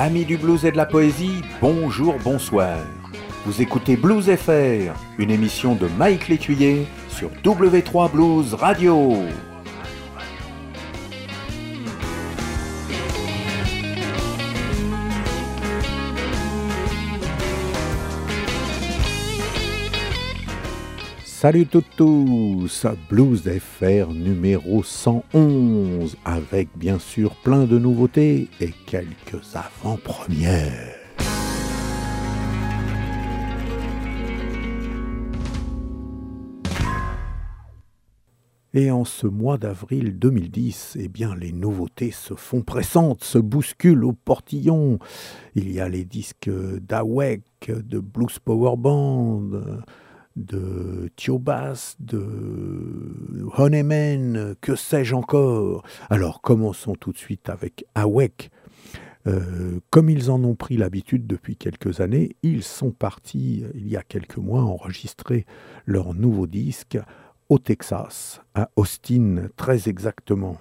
Amis du blues et de la poésie, bonjour, bonsoir. Vous écoutez Blues FR, une émission de Mike Létuyer sur W3 Blues Radio. Salut tous, Blues FR numéro 111, avec bien sûr plein de nouveautés et quelques avant-premières. Et en ce mois d'avril 2010, eh bien, les nouveautés se font pressantes, se bousculent au portillon. Il y a les disques d'Awek, de Blues Power Band, de Thiobas, de Honeyman, que sais-je encore. Alors commençons tout de suite avec Awek. Euh, comme ils en ont pris l'habitude depuis quelques années, ils sont partis il y a quelques mois enregistrer leur nouveau disque au Texas, à Austin très exactement.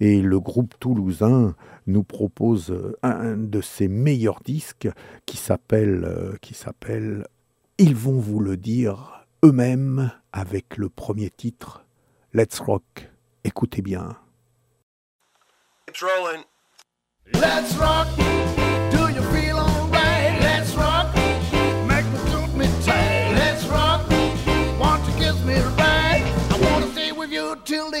Et le groupe toulousain nous propose un de ses meilleurs disques qui s'appelle, euh, Ils vont vous le dire eux-mêmes avec le premier titre, Let's Rock. Écoutez bien. It's rolling. Let's rock. Do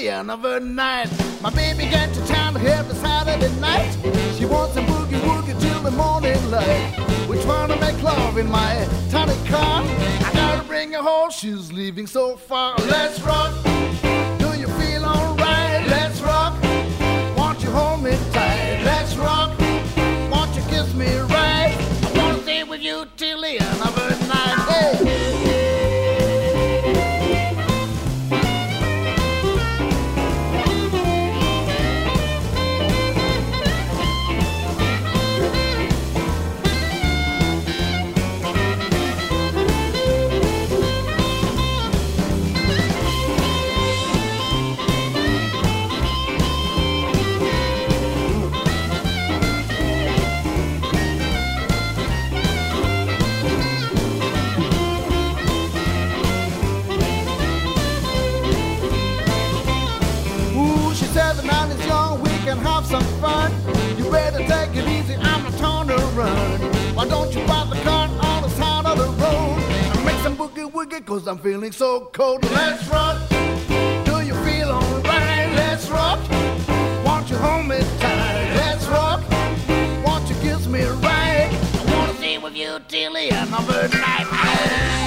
the end of the night. My baby got to town every Saturday night. She wants a boogie woogie till the morning light. We're trying to make love in my tiny car. I gotta bring her home. She's leaving so far. Let's rock. Do you feel alright? Let's rock. Want you hold me tight? Have some fun. You better take it easy, I'm not trying to run. Why don't you park the car on the side of the road and make some boogie woogie, cause I'm feeling so cold. Let's rock. Do you feel alright? Let's rock. Want you hold me tight? Let's rock. Want you kiss me right? I wanna stay with you till the end of the night.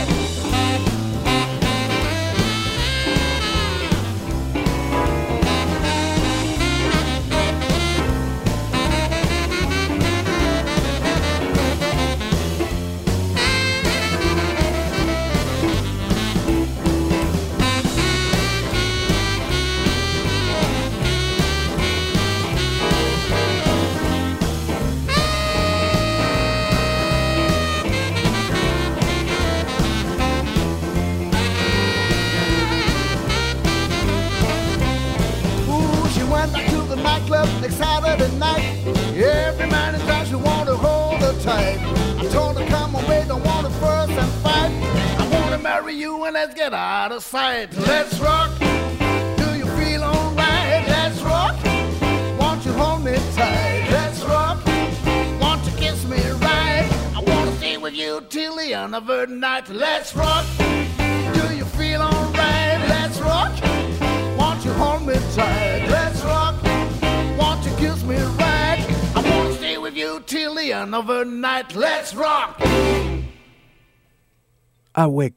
Sight. Let's rock. Do you feel alright? Let's rock. Want you hold me tight? Let's rock. Want to kiss me right? I want to stay with you till the end of the night. Let's rock. Do you feel alright? Let's rock. Want you hold me tight? Let's rock. Want you kiss me right? I want to stay with you till the end of the night. Let's rock. Awek.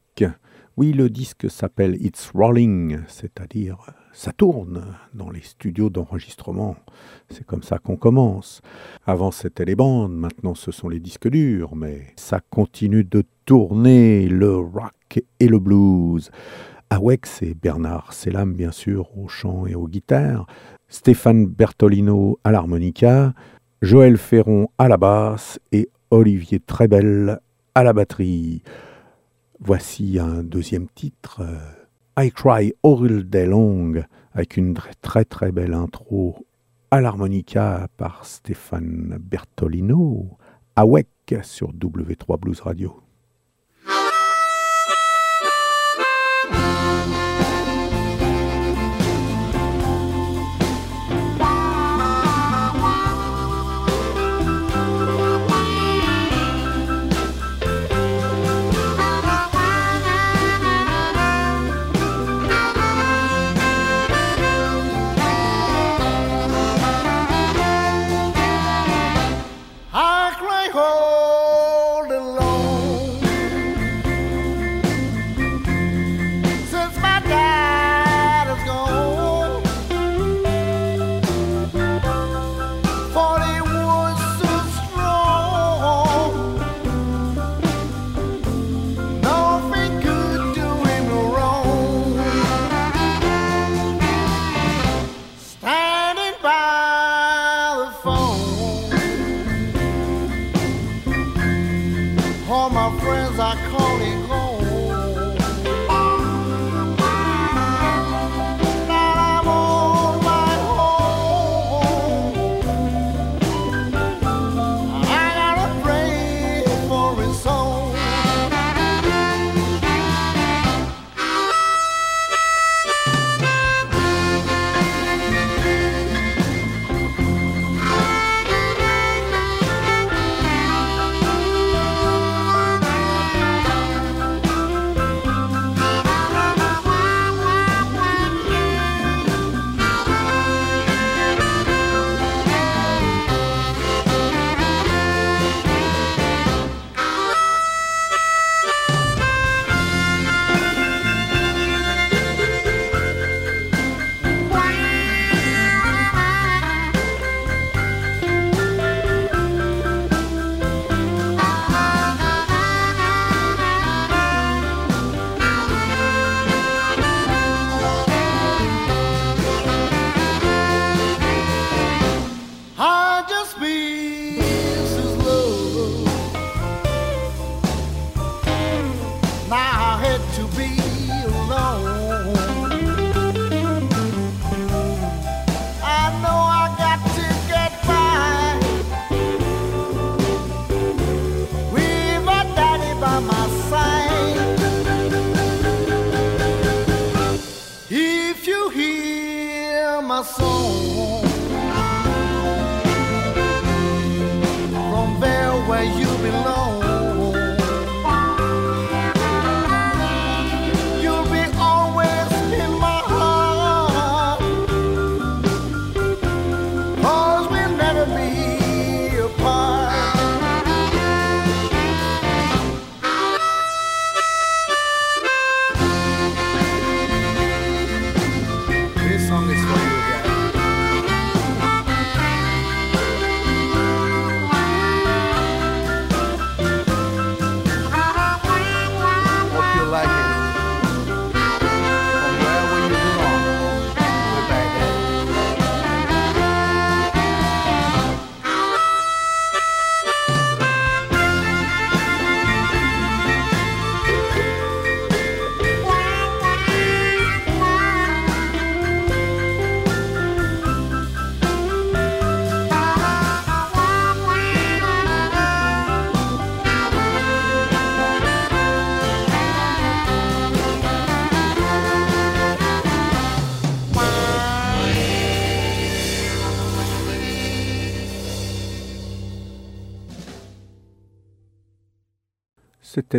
Oui, le disque s'appelle It's Rolling, c'est-à-dire ça tourne dans les studios d'enregistrement. C'est comme ça qu'on commence. Avant, c'était les bandes, maintenant, ce sont les disques durs, mais ça continue de tourner, le rock et le blues. Awek, c'est Bernard Selam, bien sûr, au chant et aux guitares, Stéphane Bertolino à l'harmonica, Joël Ferron à la basse et Olivier Trebel à la batterie. Voici un deuxième titre, euh, I Cry All Day Long, avec une très très belle intro à l'harmonica par Stéphane Bertolino, Awek sur W3 Blues Radio.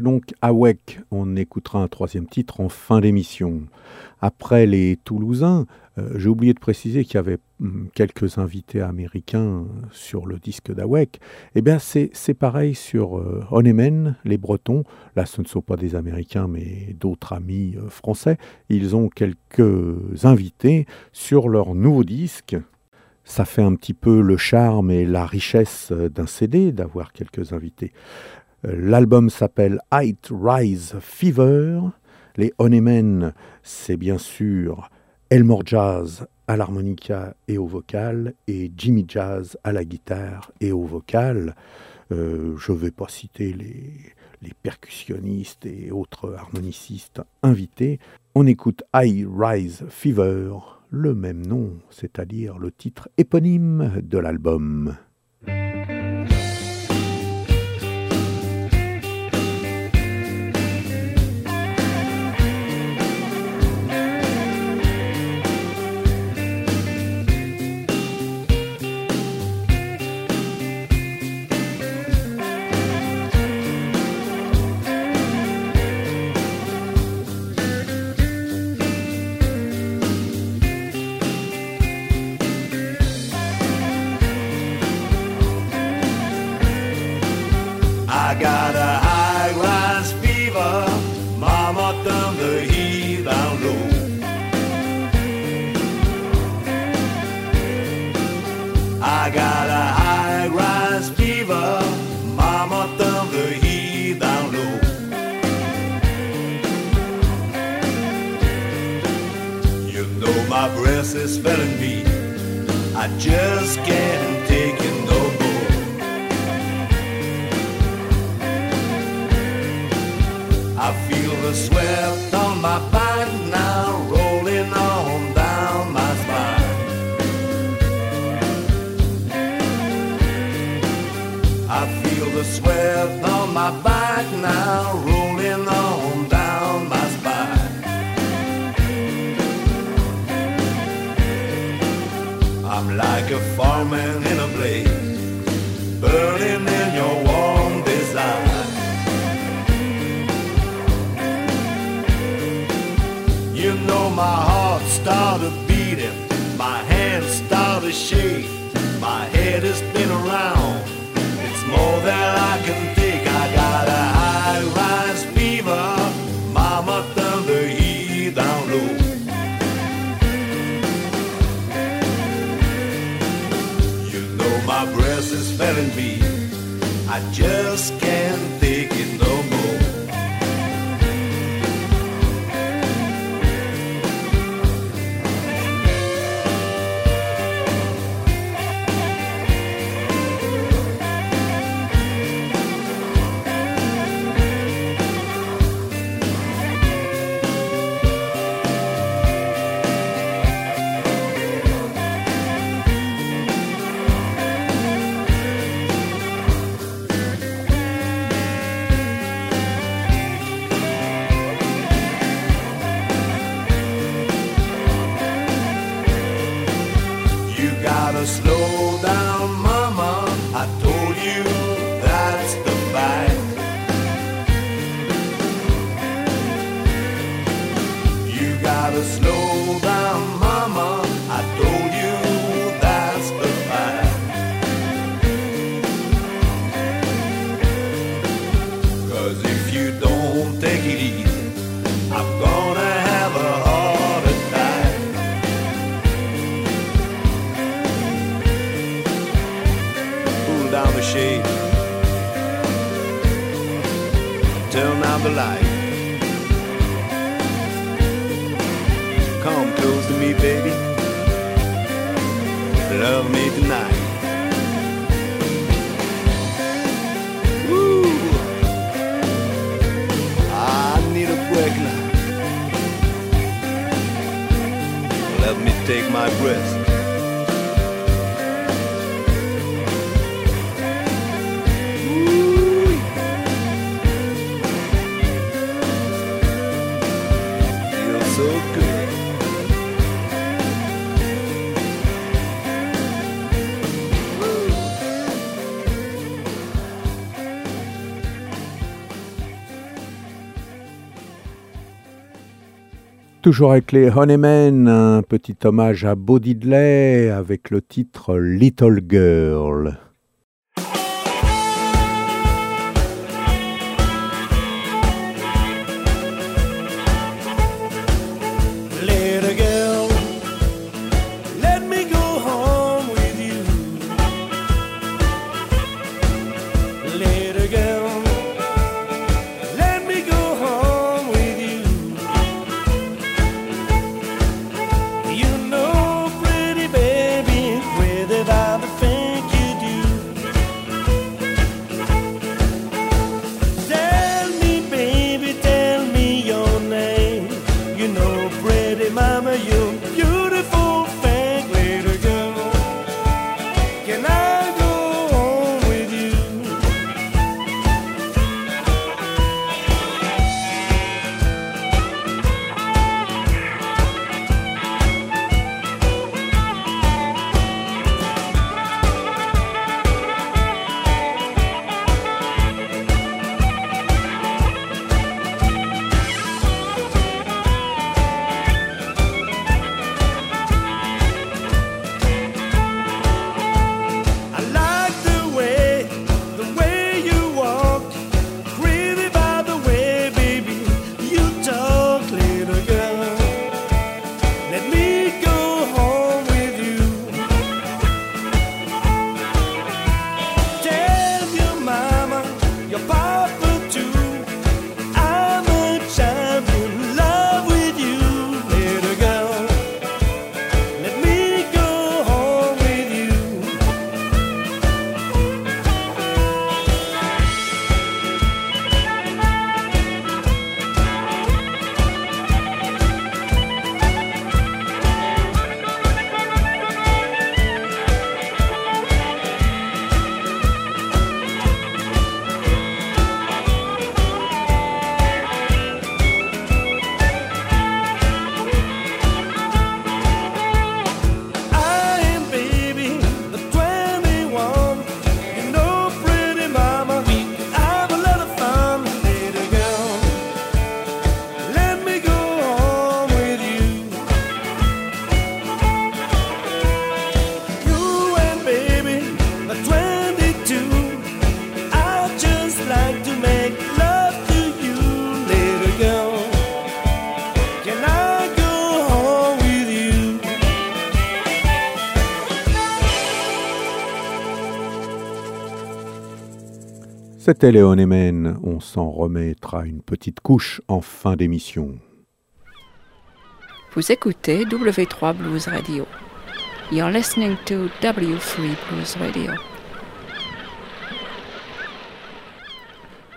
Donc Awek. On écoutera un troisième titre en fin d'émission. Après les Toulousains, euh, j'ai oublié de préciser qu'il y avait hum, quelques invités américains sur le disque d'Awek. Eh bien, c'est pareil sur euh, Onemen, les Bretons. Là, ce ne sont pas des Américains, mais d'autres amis euh, français. Ils ont quelques invités sur leur nouveau disque. Ça fait un petit peu le charme et la richesse euh, d'un CD d'avoir quelques invités. L'album s'appelle Height Rise Fever. Les Honeymen, c'est bien sûr Elmore Jazz à l'harmonica et au vocal et Jimmy Jazz à la guitare et au vocal. Euh, je ne vais pas citer les, les percussionnistes et autres harmonicistes invités. On écoute High Rise Fever, le même nom, c'est-à-dire le titre éponyme de l'album. I got a high rise fever. Mama done the heat down low. I got a high rise fever. Mama done the heat down low. You know my breath is failing me. I just can't my back now, rolling on down my spine. I feel the sweat on my back now, started beating, my hands started shaking, my head is spinning around. It's more than I can take. I got a high rise fever, mama turned the heat down low. You know my breath is failing me. I just can't toujours avec les Honeymen, un petit hommage à Bo Diddley avec le titre Little Girl. C'était Léon Emen. On s'en remettra une petite couche en fin d'émission. Vous écoutez W3 Blues Radio. You're listening to W3 Blues Radio.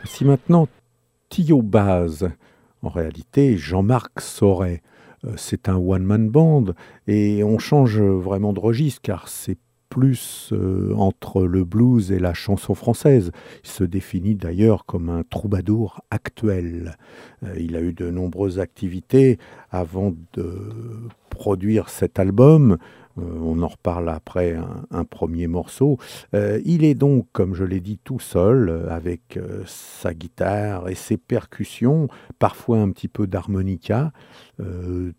Si maintenant Tio Baz, en réalité Jean-Marc Sauret, euh, c'est un one-man band et on change vraiment de registre car c'est plus euh, entre le blues et la chanson française. Il se définit d'ailleurs comme un troubadour actuel. Euh, il a eu de nombreuses activités avant de produire cet album. Euh, on en reparle après un, premier morceau. il est donc, comme je l'ai dit, tout seul, avec sa guitare et ses percussions, parfois un petit peu d'harmonica,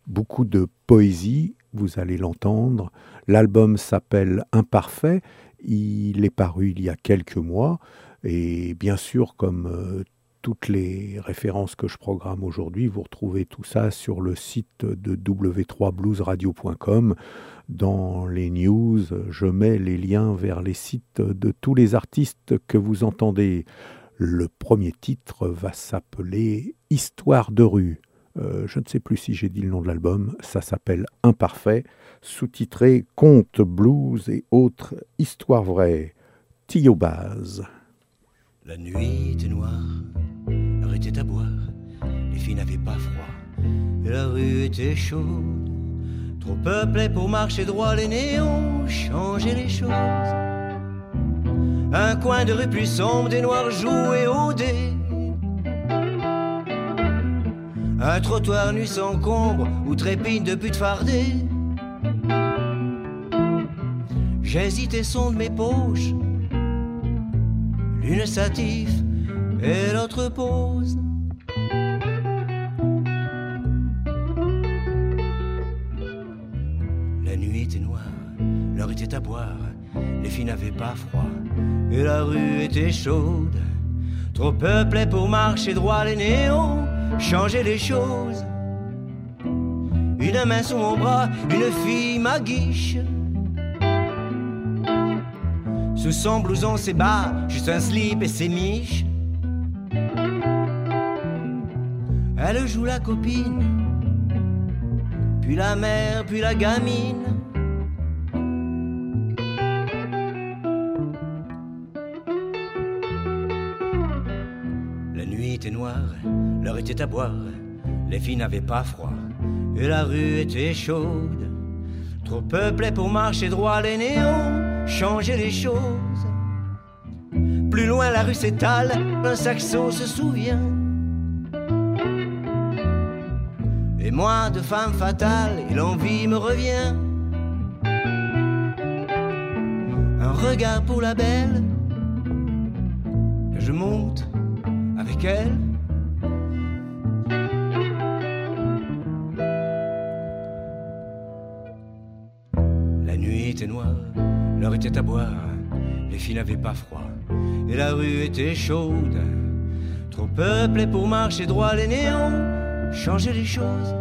beaucoup de poésie, vous allez l'entendre, L'album s'appelle Imparfait. Il est paru il y a quelques mois. Et bien sûr, comme euh, toutes les références que je programme aujourd'hui, vous retrouvez tout ça sur le site de w3bluesradio.com. Dans les news, je mets les liens vers les sites de tous les artistes que vous entendez. Le premier titre va s'appeler Histoire de rue. Euh, je ne sais plus si j'ai dit le nom de l'album, ça s'appelle Imparfait sous-titré Contes, blues et autres histoires vraies. Tio Baz. La nuit était noire, la était à boire, les filles n'avaient pas froid, et la rue était chaude. Trop peuplé pour marcher droit, les néons changeaient les choses. Un coin de rue plus sombre, des noirs jouaient au dé. Un trottoir nu s'encombre ou trépigne de buts fardés. J'hésite et sonde mes poches. L'une satif et l'autre pose. La nuit était noire, l'heure était à boire, les filles n'avaient pas froid et la rue était chaude. Trop peuplée pour marcher droit les néons changer les choses. Une main sous mon bras, une fille m'aguiche. Sous son blouson, ses bas, juste un slip et ses miches. Elle joue la copine, puis la mère, puis la gamine. L'heure était à boire, les filles n'avaient pas froid, et la rue était chaude. Trop peuplé pour marcher droit, les néons changeaient les choses. Plus loin, la rue s'étale, un saxo se souvient. Et moi, de femme fatale, et l'envie me revient. Un regard pour la belle, je monte avec elle. Était noire, l'heure était à boire, les filles n'avaient pas froid, et la rue était chaude. Trop peuplé pour marcher droit, les néons changer les choses.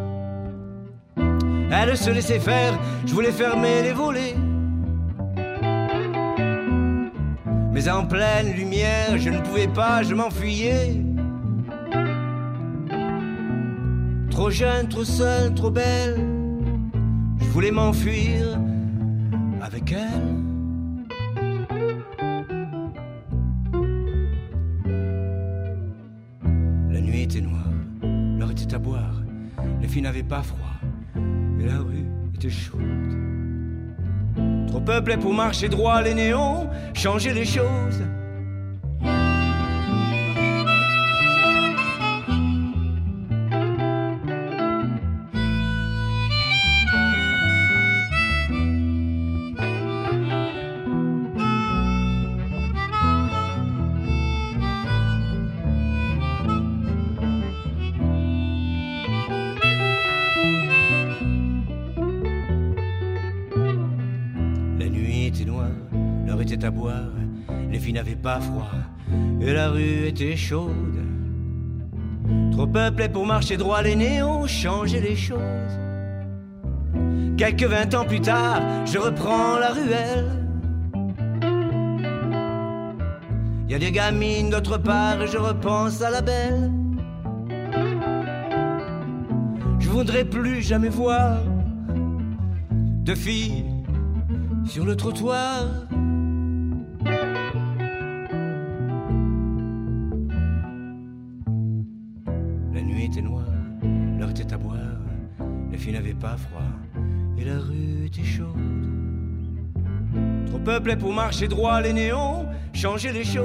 Elle se laissait faire, je voulais fermer les volets. Mais en pleine lumière, je ne pouvais pas, je m'enfuyais. Trop jeune, trop seule, trop belle, je voulais m'enfuir avec elle. La nuit était noire, l'heure était à boire, les filles n'avaient pas froid, et la rue était chaude. Trop peuplé pour marcher droit, les néons changer les choses. À boire, les filles n'avaient pas froid, et la rue était chaude. Trop peuplé pour marcher droit, les néons changeaient les choses. Quelques vingt ans plus tard, je reprends la ruelle. Y a des gamines d'autre part et je repense à la belle. Je voudrais plus jamais voir de filles sur le trottoir. Et la rue était chaude. Trop peuplé pour marcher droit, les néons changer les choses.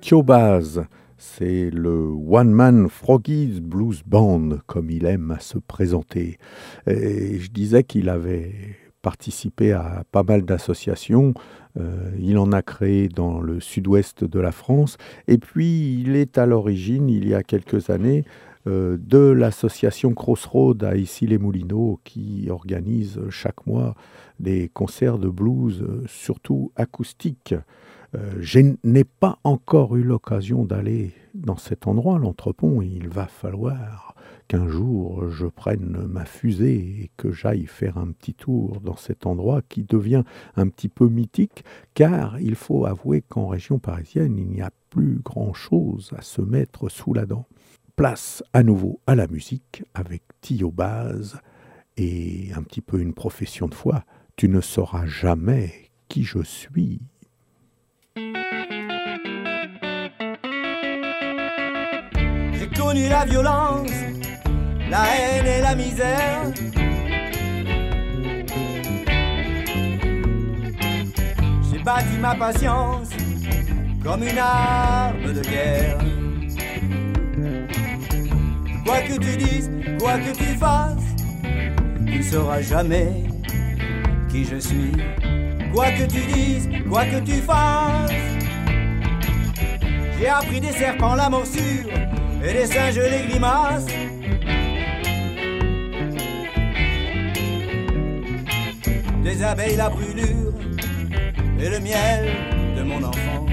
Kyobaz, c'est le One Man Froggy's Blues Band, comme il aime à se présenter. Et je disais qu'il avait participé à pas mal d'associations. Euh, il en a créé dans le sud-ouest de la France. Et puis, il est à l'origine, il y a quelques années, euh, de l'association Crossroad à Issy-les-Moulineaux qui organise chaque mois des concerts de blues, euh, surtout acoustiques. Je n'ai pas encore eu l'occasion d'aller dans cet endroit, l'entrepont. Il va falloir qu'un jour je prenne ma fusée et que j'aille faire un petit tour dans cet endroit qui devient un petit peu mythique, car il faut avouer qu'en région parisienne, il n'y a plus grand-chose à se mettre sous la dent. Place à nouveau à la musique avec Tio Baz et un petit peu une profession de foi. Tu ne sauras jamais qui je suis. J'ai connu la violence, la haine et la misère. J'ai bâti ma patience comme une arme de guerre. Quoi que tu dises, quoi que tu fasses, tu ne sauras jamais qui je suis. quoi que tu dises, quoi que tu fasses. J'ai appris des serpents la morsure et des singes les grimaces. Des abeilles la brûlure et le miel de mon enfance.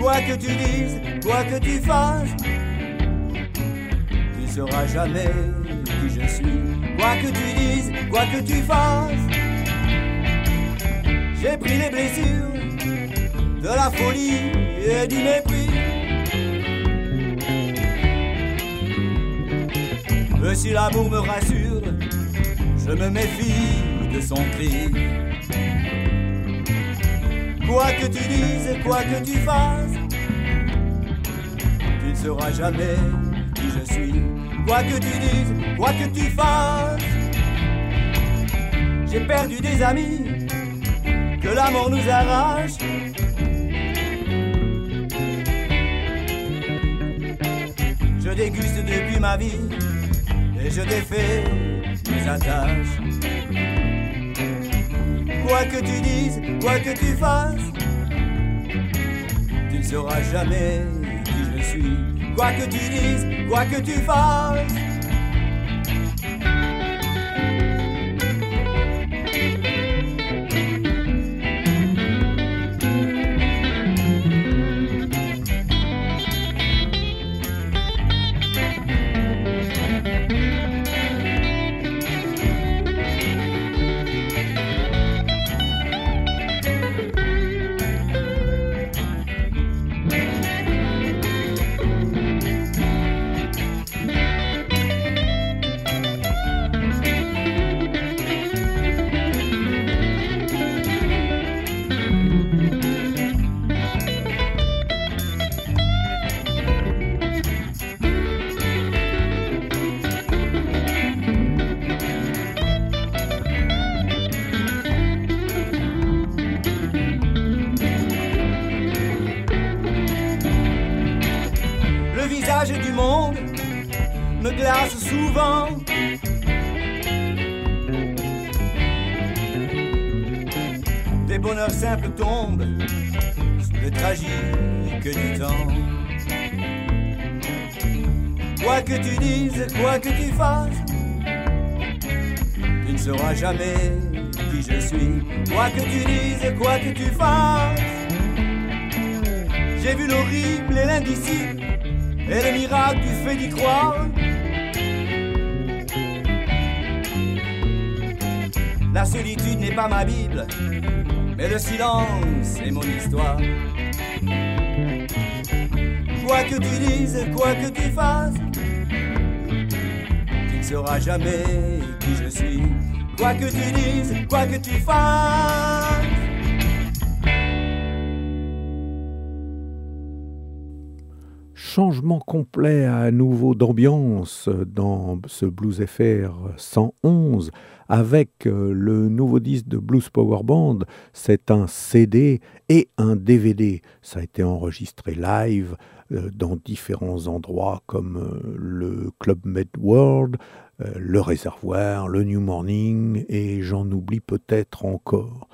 Quoi que tu dises, quoi que tu fasses, tu sauras jamais qui je suis. Quoi que tu dises, quoi que tu fasses, j'ai pris les blessures de la folie et du mépris. Et si l'amour me rassure, je me méfie de son cri. Quoi que tu dises, quoi que tu fasses, tu ne sauras jamais qui je suis. Quoi que tu dises, quoi que tu fasses, j'ai perdu des amis que la mort nous arrache. Je déguste depuis ma vie et je défais Quoi que tu dises, quoi que tu fasses, tu ne sauras jamais qui je suis. Quoi que tu dises, quoi que tu fasses. Quoi que tu dises, quoi que tu fasses, tu ne sauras jamais qui je suis. Quoi que tu dises, quoi que tu fasses. Changement complet à nouveau d'ambiance dans ce Blues FR 111 avec euh, le nouveau disque de Blues Power Band. C'est un CD et un DVD. Ça a été enregistré live euh, dans différents endroits comme euh, le Club Med World, le Réservoir, le New Morning et j'en oublie peut-être encore.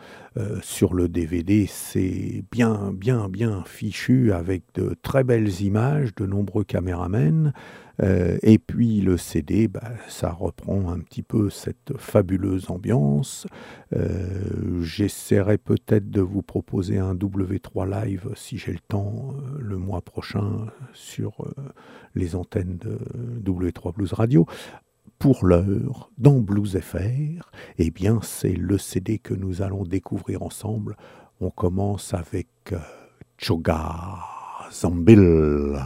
Sur le DVD, c'est bien, bien, bien fichu avec de très belles images, de nombreux caméramens. Euh, et puis le CD, bah, ça reprend un petit peu cette fabuleuse ambiance. Euh, J'essaierai peut-être de vous proposer un W3 live si j'ai le temps euh, le mois prochain sur les antennes de W3 Blues Radio. Pour l'heure, dans Blues FR, eh bien, c'est le CD que nous allons découvrir ensemble. On commence avec Choga Zambil,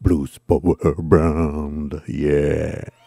Blues Power Band, yeah.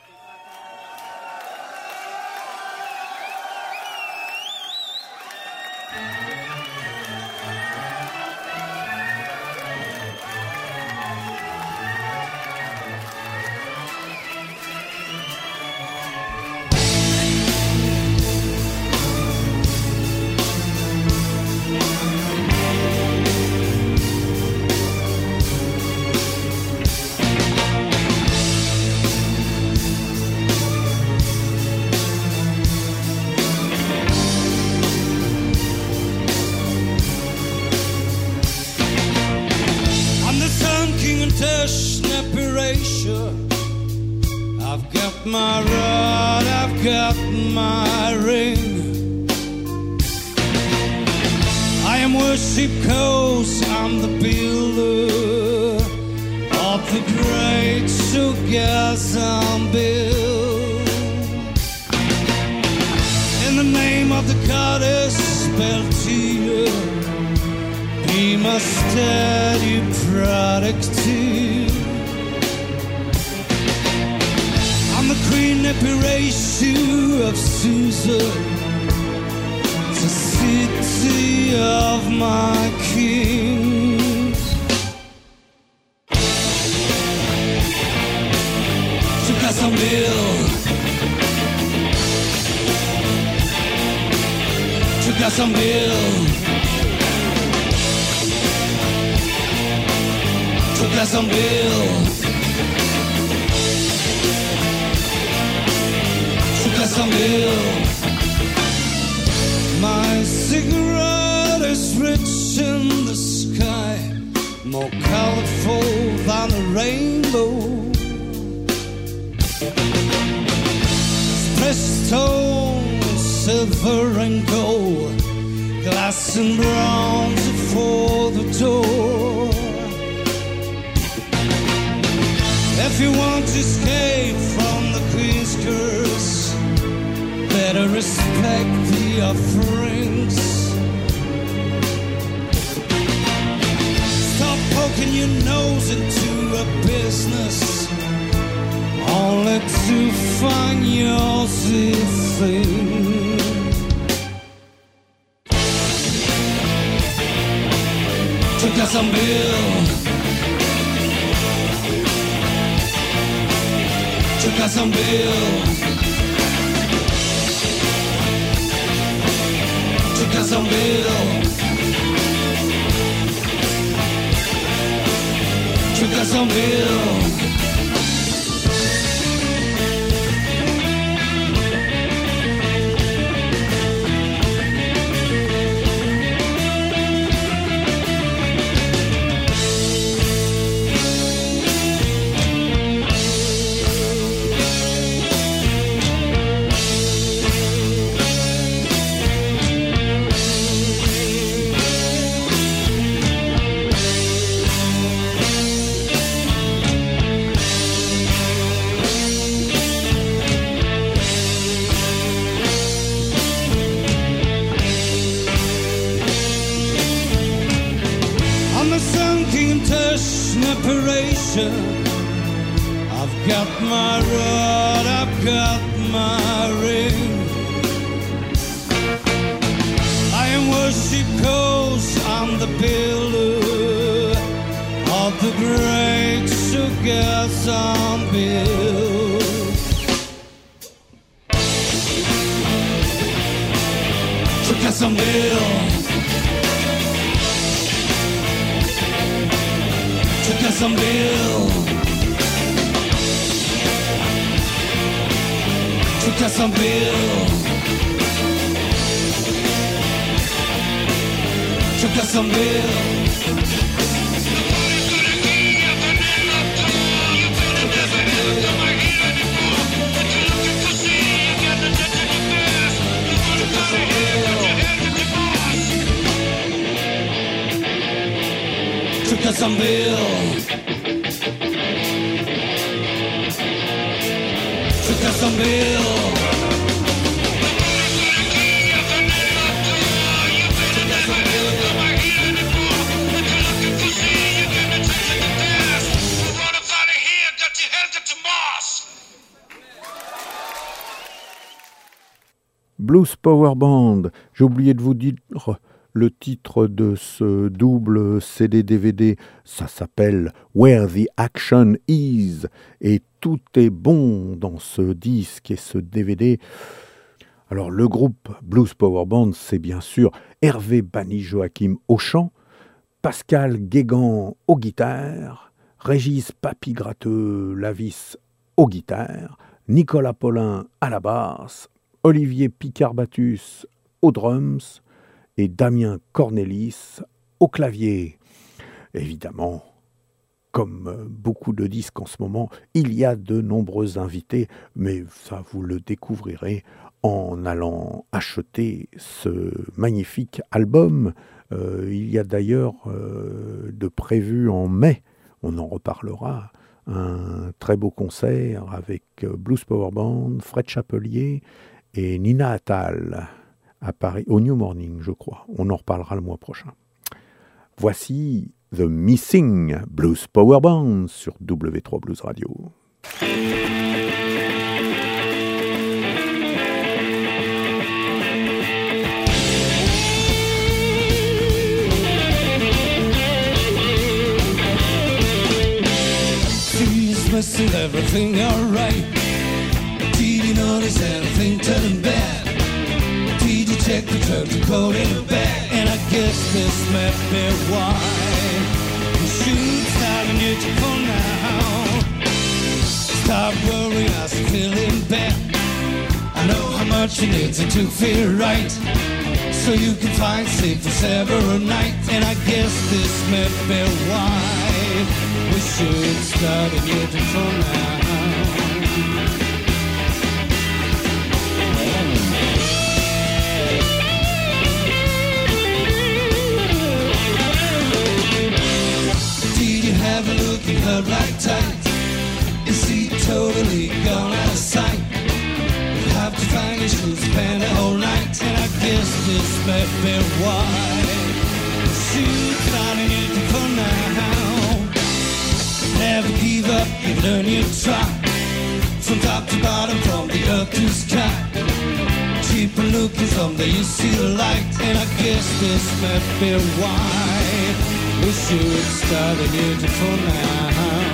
Sugar some bill. Jacksonville. To Jacksonville. To Jacksonville. Blues Power Band. J'ai oublié de vous dire le titre de ce double CD-DVD. Ça s'appelle Where the Action Is. Et tout est bon dans ce disque et ce DVD. Alors, le groupe Blues Power Band, c'est bien sûr Hervé Bani Joachim au chant, Pascal Guégan aux guitares, Régis Papy-Gratteux Lavis aux guitares, Nicolas Paulin à la basse, Olivier Picard-Batus aux drums et Damien Cornelis au clavier. Évidemment, comme beaucoup de disques en ce moment, il y a de nombreux invités, mais ça vous le découvrirez en allant acheter ce magnifique album. Euh, il y a d'ailleurs euh, de prévu en mai, on en reparlera, un très beau concert avec euh, Blues Power Band, Fred Chapelier et Nina Attal à Paris, au New Morning, je crois. On en reparlera le mois prochain. Voici The Missing Blues Power Band sur W3 Blues Radio. Missing everything alright. Did you notice anything bad? You check the truck to call it back? And I guess this may be why you should start a new for now. Stop worrying, I'm feeling bad. I know how much you need to feel right. So you can find sleep for several nights. And I guess this may be why we should start a new for now. At her black tight? Is she totally gone out of sight? You'll have to find your shoes, spend the whole night, and I guess this may be why she's finding it for now. Never give up, you learn you try. From top to bottom, from the earth to sky. Keep looking someday you see the light, and I guess this may be why we should start a new for now.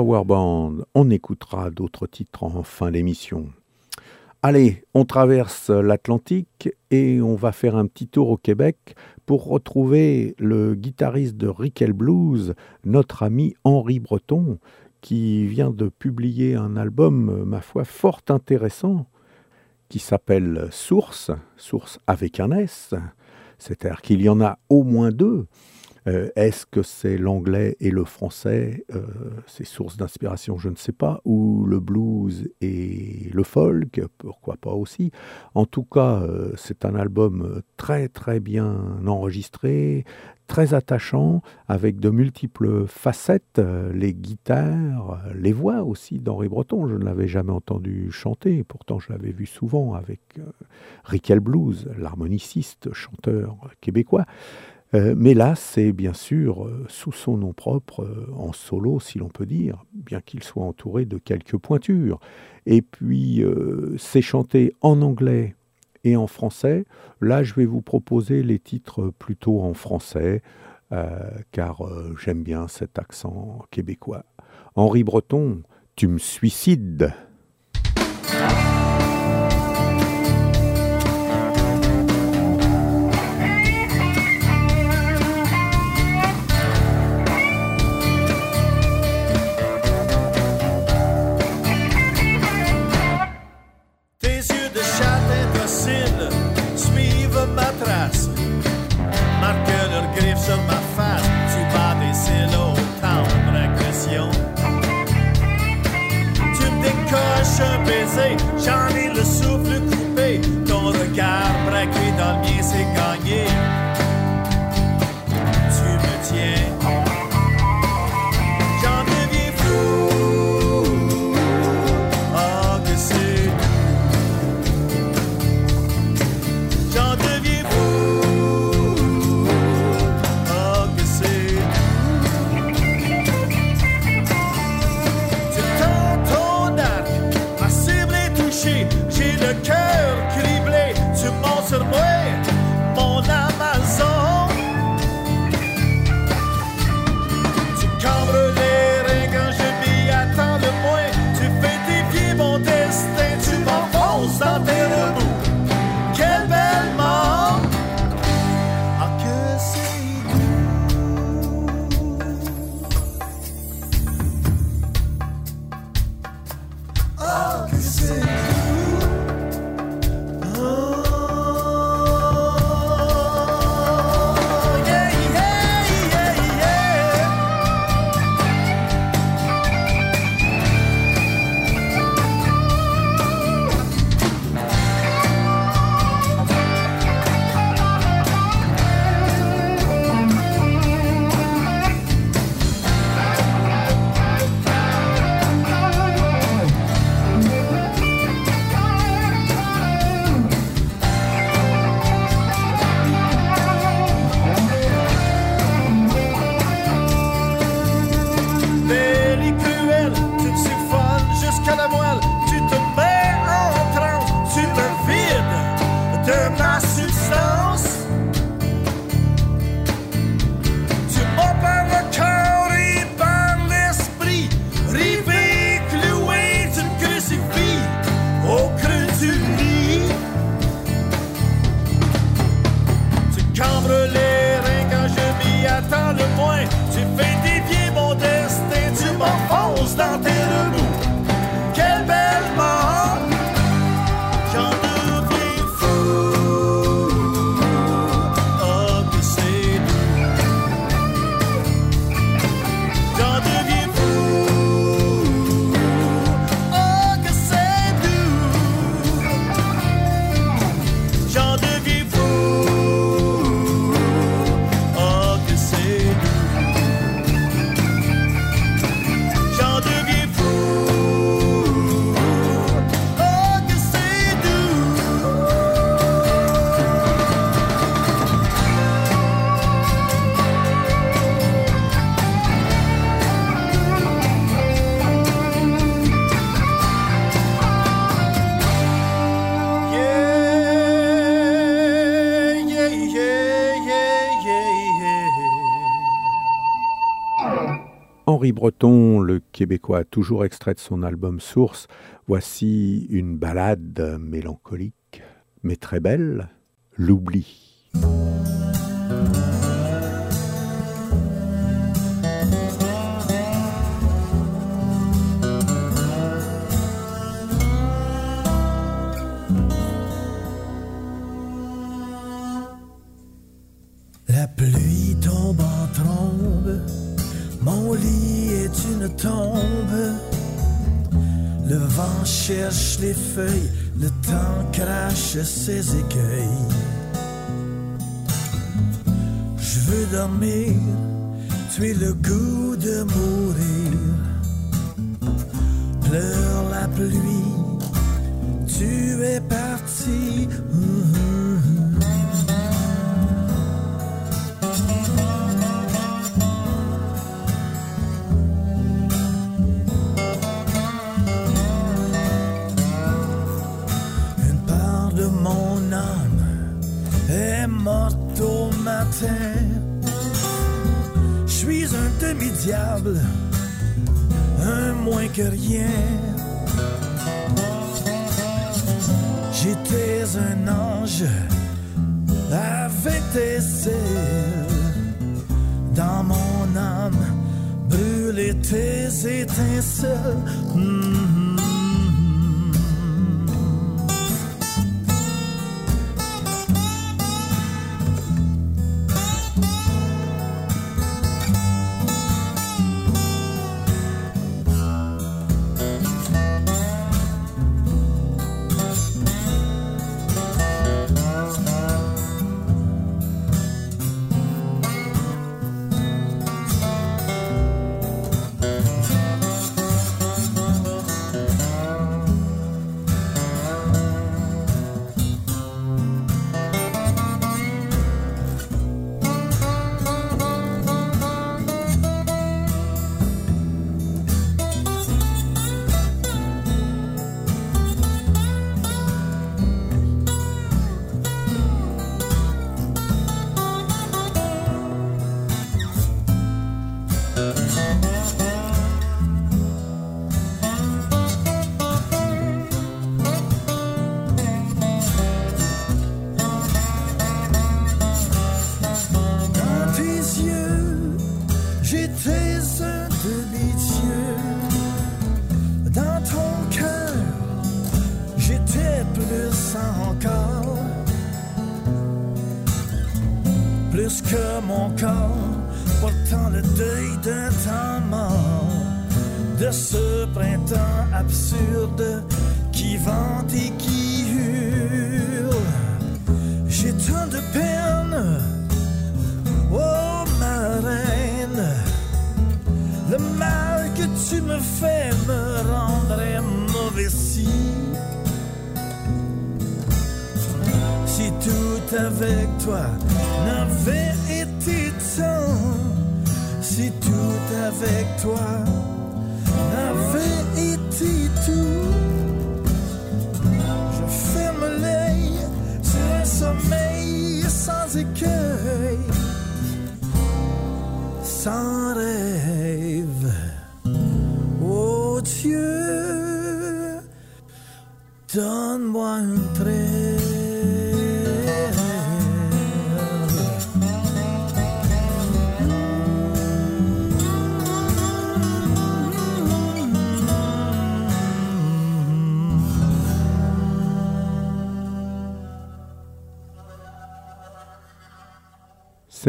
Power Band, on écoutera d'autres titres en fin d'émission. Allez, on traverse l'Atlantique et on va faire un petit tour au Québec pour retrouver le guitariste de Rickel Blues, notre ami Henri Breton, qui vient de publier un album, ma foi, fort intéressant, qui s'appelle Source, Source avec un S, c'est-à-dire qu'il y en a au moins deux. Euh, Est-ce que c'est l'anglais et le français euh, C'est source d'inspiration, je ne sais pas. Ou le blues et le folk, pourquoi pas aussi. En tout cas, euh, c'est un album très très bien enregistré, très attachant, avec de multiples facettes, les guitares, les voix aussi d'Henri Breton. Je ne l'avais jamais entendu chanter, pourtant je l'avais vu souvent avec Rickel Blues, l'harmoniciste, chanteur québécois. Euh, mais là, c'est bien sûr euh, sous son nom propre, euh, en solo, si l'on peut dire, bien qu'il soit entouré de quelques pointures. Et puis, c'est chanté en anglais et en français. Là, je vais vous proposer les titres plutôt en français, car j'aime bien cet accent québécois. Henri Breton, tu me suicides. Breton, le Québécois, toujours extrait de son album Source, voici une ballade mélancolique, mais très belle, L'oubli. Tombe. Le vent cherche les feuilles, le temps crache ses écueils. Je veux dormir, tu es le goût de mourir. Pleure la pluie, tu es parti. Mhm. Une morte au matin. Je suis un demi-diable, un moins que rien. J'étais un ange avec ailes. Dans mon âme brûlaient tes étincelles. Mhm. Dans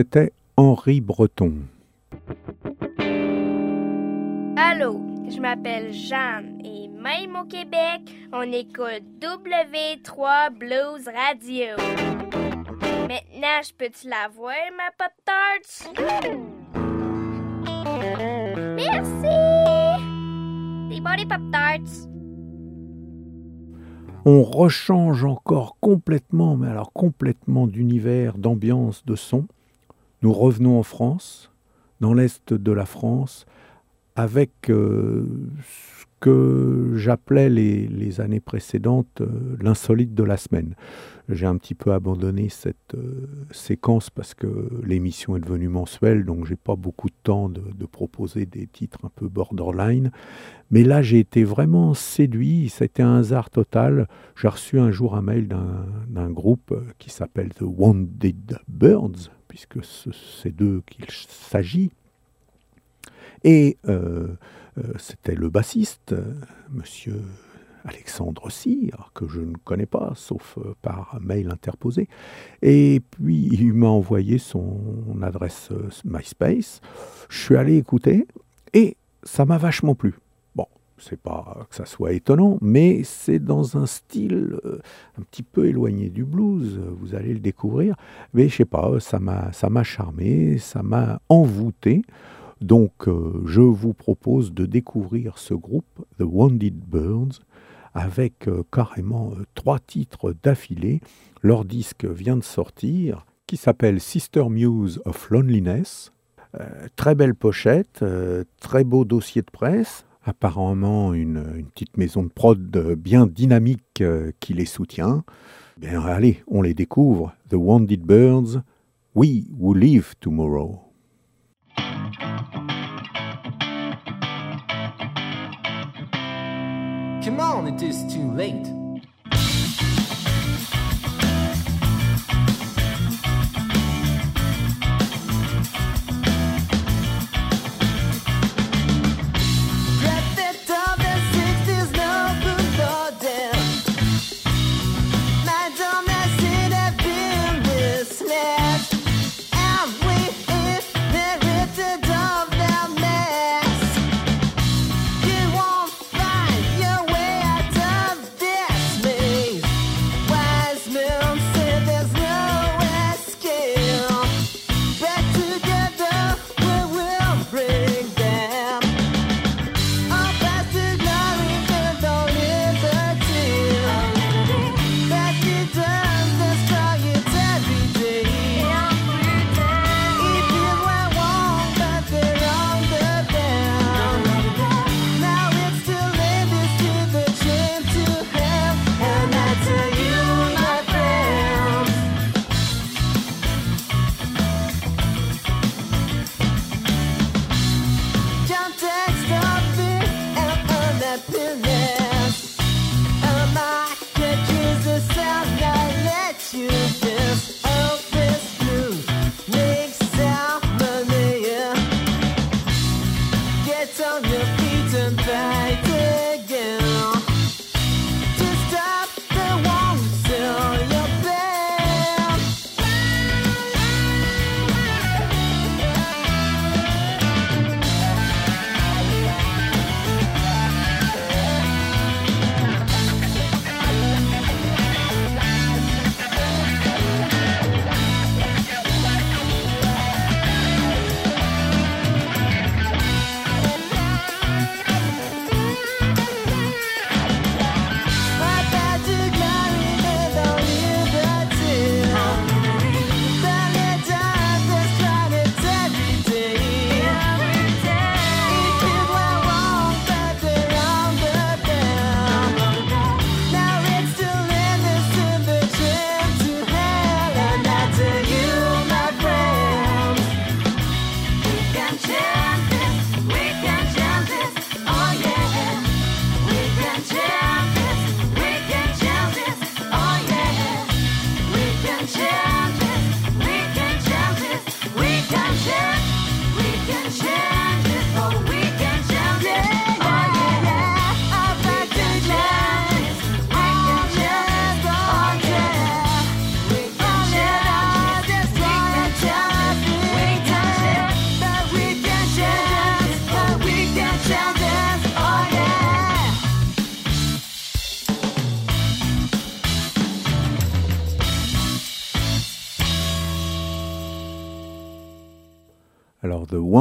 C'était Henri Breton. Allô, je m'appelle Jeanne et même au Québec, on écoute W3 Blues Radio. Maintenant, je peux-tu la voir, ma pop tarts? Merci! Des bons les pop tarts. On rechange encore complètement, mais alors complètement d'univers, d'ambiance, de son. Nous revenons en France, dans l'est de la France, avec euh, ce que j'appelais les, années précédentes euh, l'insolite de la semaine. J'ai un petit peu abandonné cette euh, séquence parce que l'émission est devenue mensuelle, donc j'ai pas beaucoup de temps de, de proposer des titres un peu borderline. Mais là, j'ai été vraiment séduit. C'était un hasard total. J'ai reçu un jour un mail d'un groupe qui s'appelle The Wounded Birds, puisque ce- c'est d'eux qu'il s'agit. Et euh, euh, c'était le bassiste, euh, monsieur Alexandre Cyr, que je ne connais pas, sauf par mail interposé. Et puis, il m'a envoyé son adresse MySpace. Je suis allé écouter et ça m'a vachement plu. C'est pas que ça soit étonnant, mais c'est dans un style euh, un petit peu éloigné du blues. Vous allez le découvrir. Mais je sais pas, ça m'a, ça m'a charmé, ça m'a envoûté. Donc, euh, je vous propose de découvrir ce groupe, The Wounded Birds, avec euh, carrément trois titres d'affilée. Leur disque vient de sortir, qui s'appelle Sister Muse of Loneliness. Très belle pochette, très beau dossier de presse. Apparemment, une, une petite maison de prod euh, bien dynamique euh, qui les soutient. Bien, allez, on les découvre. The Wounded Birds, We Will Live Tomorrow. Come on, it is too late.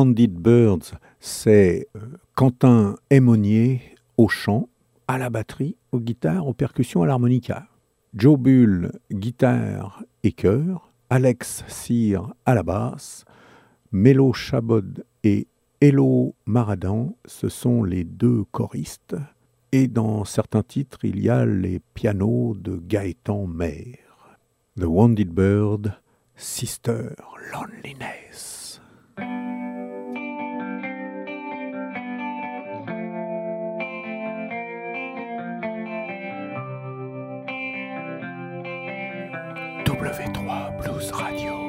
Wounded Birds, c'est euh, Quentin Aimonier au chant, à la batterie, aux guitares, aux percussions, à l'harmonica. Joe Bull, guitare et chœur. Alex Cyr à la basse. Mélo Chabod et Hello Maradan, ce sont les deux choristes. Et dans certains titres, il y a les pianos de Gaëtan Maire. The Wounded Bird, Sister Loneliness. W3 Blues Radio.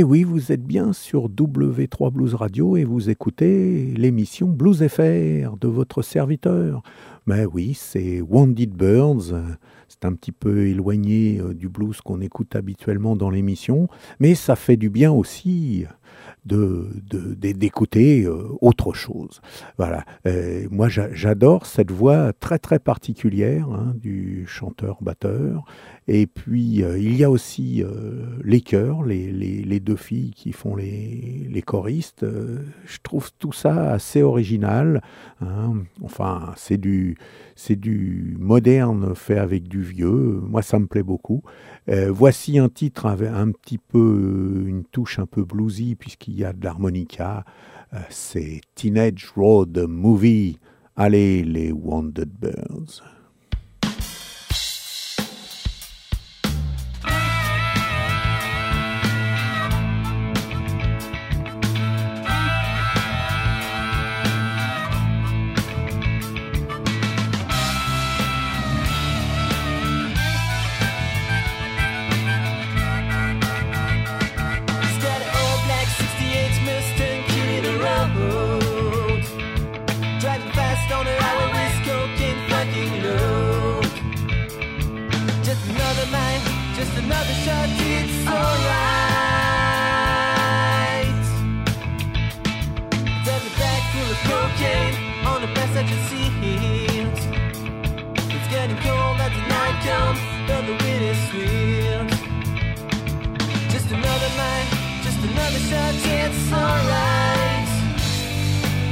Et oui, vous êtes bien sur W3 Blues Radio et vous écoutez l'émission Blues FR de votre serviteur. Mais oui, c'est Wounded Birds. C'est un petit peu éloigné euh, du blues qu'on écoute habituellement dans l'émission, mais ça fait du bien aussi d'écouter euh, autre chose. Voilà. Moi, j'a- j'adore cette voix très très particulière hein, du chanteur-batteur. Et puis, euh, il y a aussi euh, les chœurs, les, les- les deux filles qui font les, les choristes. Je trouve tout ça assez original. hein. Enfin, c'est du, c'est du moderne fait avec du vieux. Moi, ça me plaît beaucoup. Euh, voici un titre avec un petit peu, une touche un peu bluesy, puisqu'il y a de l'harmonica. Euh, c'est Teenage Road Movie. Allez, les Wounded Birds. It's alright.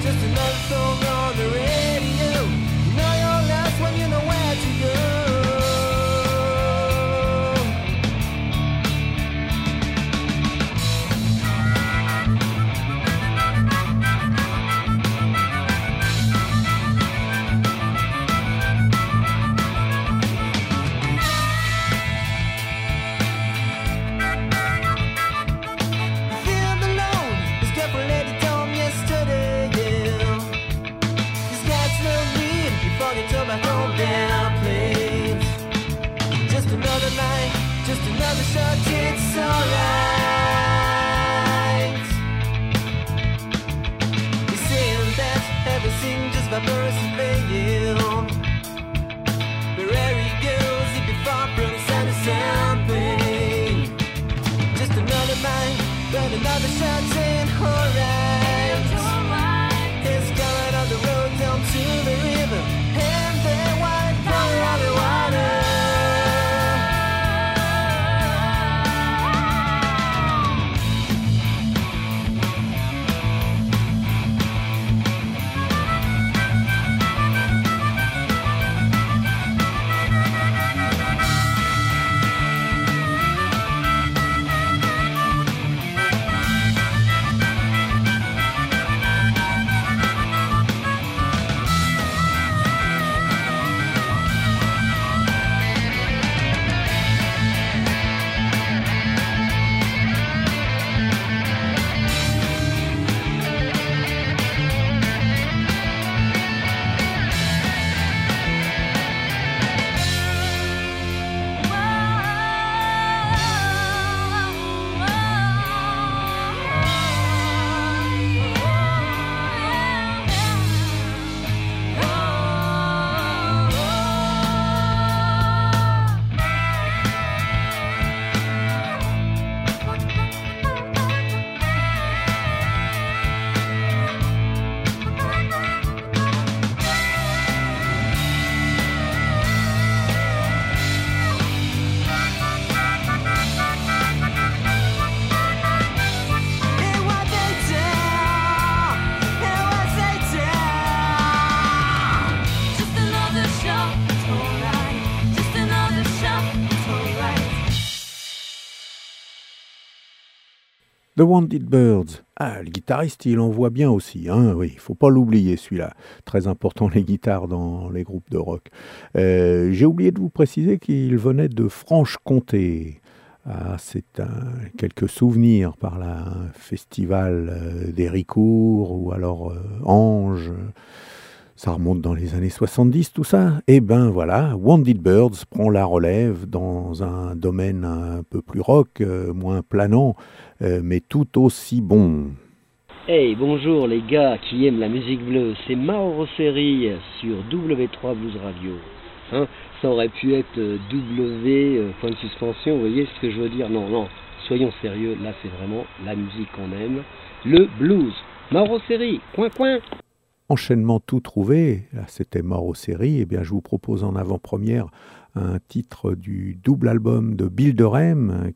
Just another song on the radio. Wanted Birds. Ah, le guitariste, il en voit bien aussi. Hein, oui, faut pas l'oublier, celui-là. Très important, les guitares dans les groupes de rock. Euh, J'ai oublié de vous préciser qu'il venait de Franche-Comté. Ah, C'est quelques souvenirs par là. un festival euh, d'Héricourt ou alors euh, Ange. Ça remonte dans les années 70, tout ça. Et ben voilà, Wanted Birds prend la relève dans un domaine un peu plus rock, moins planant, mais tout aussi bon. Hey, bonjour les gars qui aiment la musique bleue, c'est Mauro Seri sur W3 Blues Radio. Hein, ça aurait pu être euh, W, euh, point de suspension, vous voyez ce que je veux dire? Non, non, soyons sérieux, là c'est vraiment la musique qu'on aime, le blues. Mauro Série, coin coin Enchaînement tout trouvé, là c'était aux séries, et bien je vous propose en avant-première un titre du double album de Bill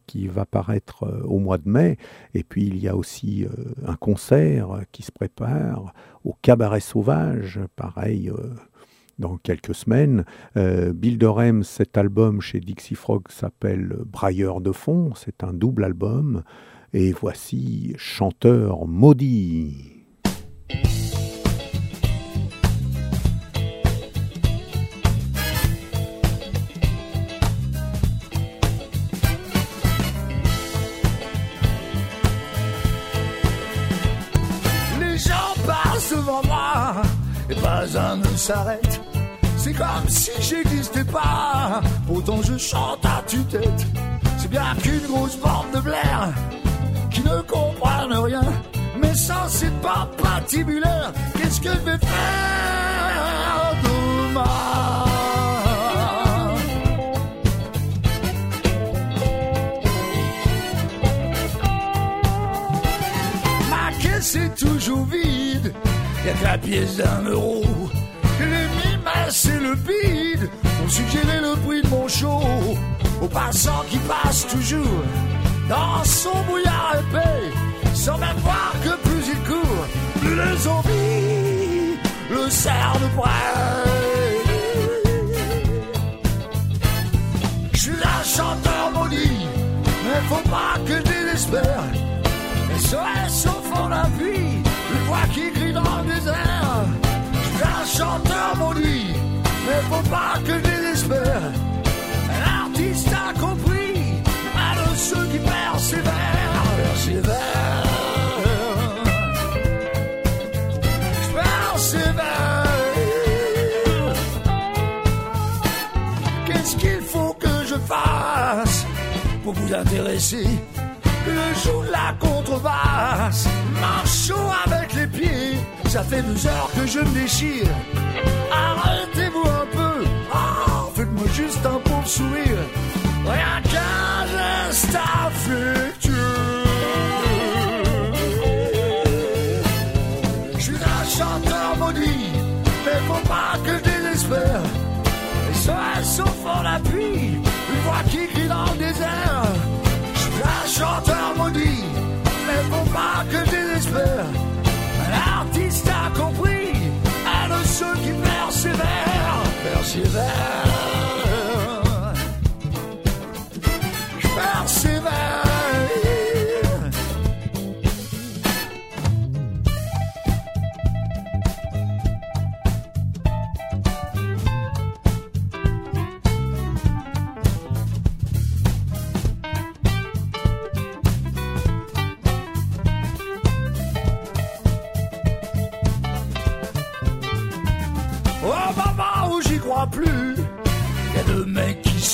qui va paraître euh, au mois de mai. Et puis il y a aussi euh, un concert qui se prépare au Cabaret Sauvage, pareil. euh, dans quelques semaines. Euh, Bill de Rem, cet album chez Dixie Frog s'appelle Brailleur de fond, c'est un double album. Et voici Chanteur maudit. Pas un ne s'arrête. C'est comme si j'existais pas. Pourtant je chante à tue-tête. C'est bien qu'une grosse bande de blaire qui ne comprennent rien. Mais ça c'est pas patibulaire. Qu'est-ce que je vais faire demain? Ma caisse est toujours vide, y'a la pièce d'un euro. Les mimes et le bide ont suggéré le prix de mon show aux passants qui passent toujours dans son brouillard épais, sans même voir que plus il court, plus les envies le serrent de près. Je suis un chanteur maudit, mais faut pas que je désespère. SOS au fond d'un puits, qui crie dans le désert. Je suis un chanteur maudit, mais faut pas que je désespère. L'artiste a compris, de ceux qui persévèrent, persévèrent. Qu'est-ce qu'il faut que je fasse pour vous intéresser? Le jour de la contrebasse, chaud avec les pieds. Ça fait deux heures que je me déchire. Arrêtez-vous un peu. Oh, faites-moi juste un pauvre sourire. Rien qu'un geste affectueux. Je suis un chanteur maudit, mais faut pas que je désespère. SOS au fond d'appui, une voix qui crie dans le. Je un chanteur maudit, mais faut pas que désespère. L'artiste a compris, un de ceux qui persévèrent, persévèrent.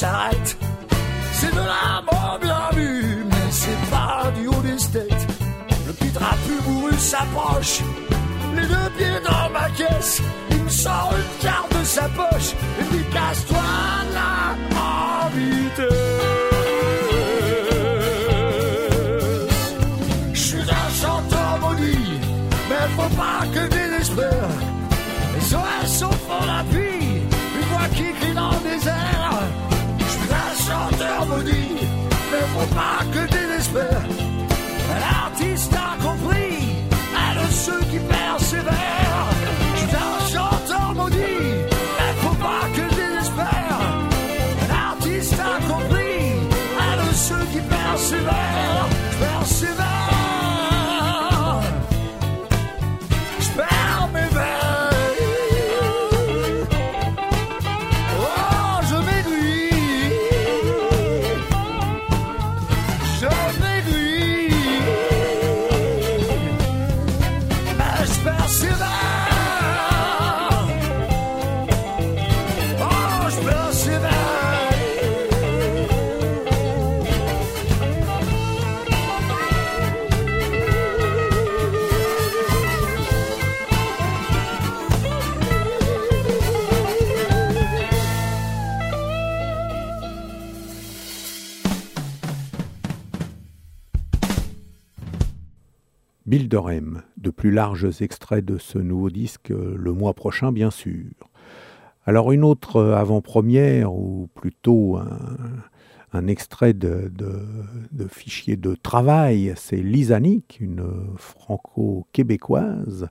C'est de l'amour bien vu, mais c'est pas du haut des têtes. Le petit trapu bourru s'approche, les deux pieds dans ma caisse. Il me sort une carte de sa poche et me dit casse-toi là, vitesse. Je suis un chanteur maudit, mais faut pas que désespère. SOS au fond d'appui, une maudit, mais faut pas que désespère. Durham. De plus larges extraits de ce nouveau disque euh, le mois prochain, bien sûr. Alors une autre euh, avant-première, ou plutôt un, extrait de, de, de fichier de travail, c'est Lisa Nick, une franco-québécoise,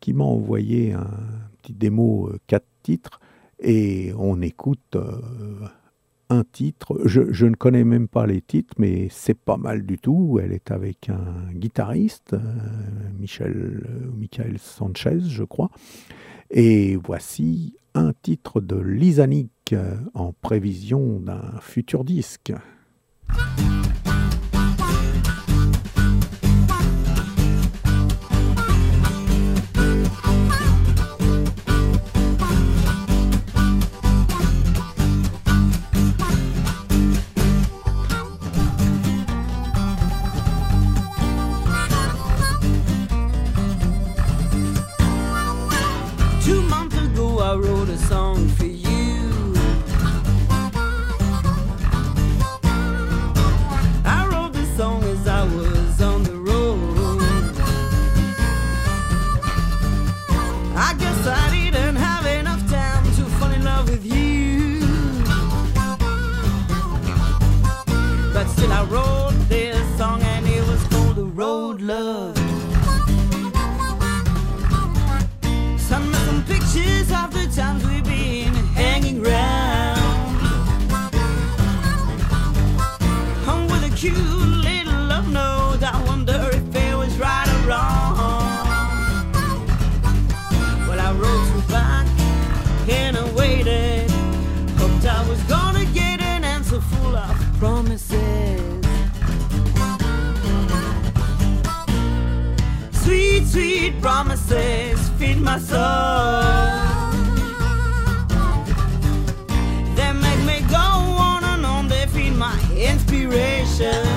qui m'a envoyé un petit démo, euh, quatre titres, et on écoute un titre. Je, ne connais même pas les titres, mais c'est pas mal du tout. Elle est avec un guitariste, euh, Michel, euh, Michael Sanchez, je crois. Et voici un titre de Lisa Nick euh, en prévision d'un futur disque. Promises feed my soul. They make me go on and on, they feed my inspiration.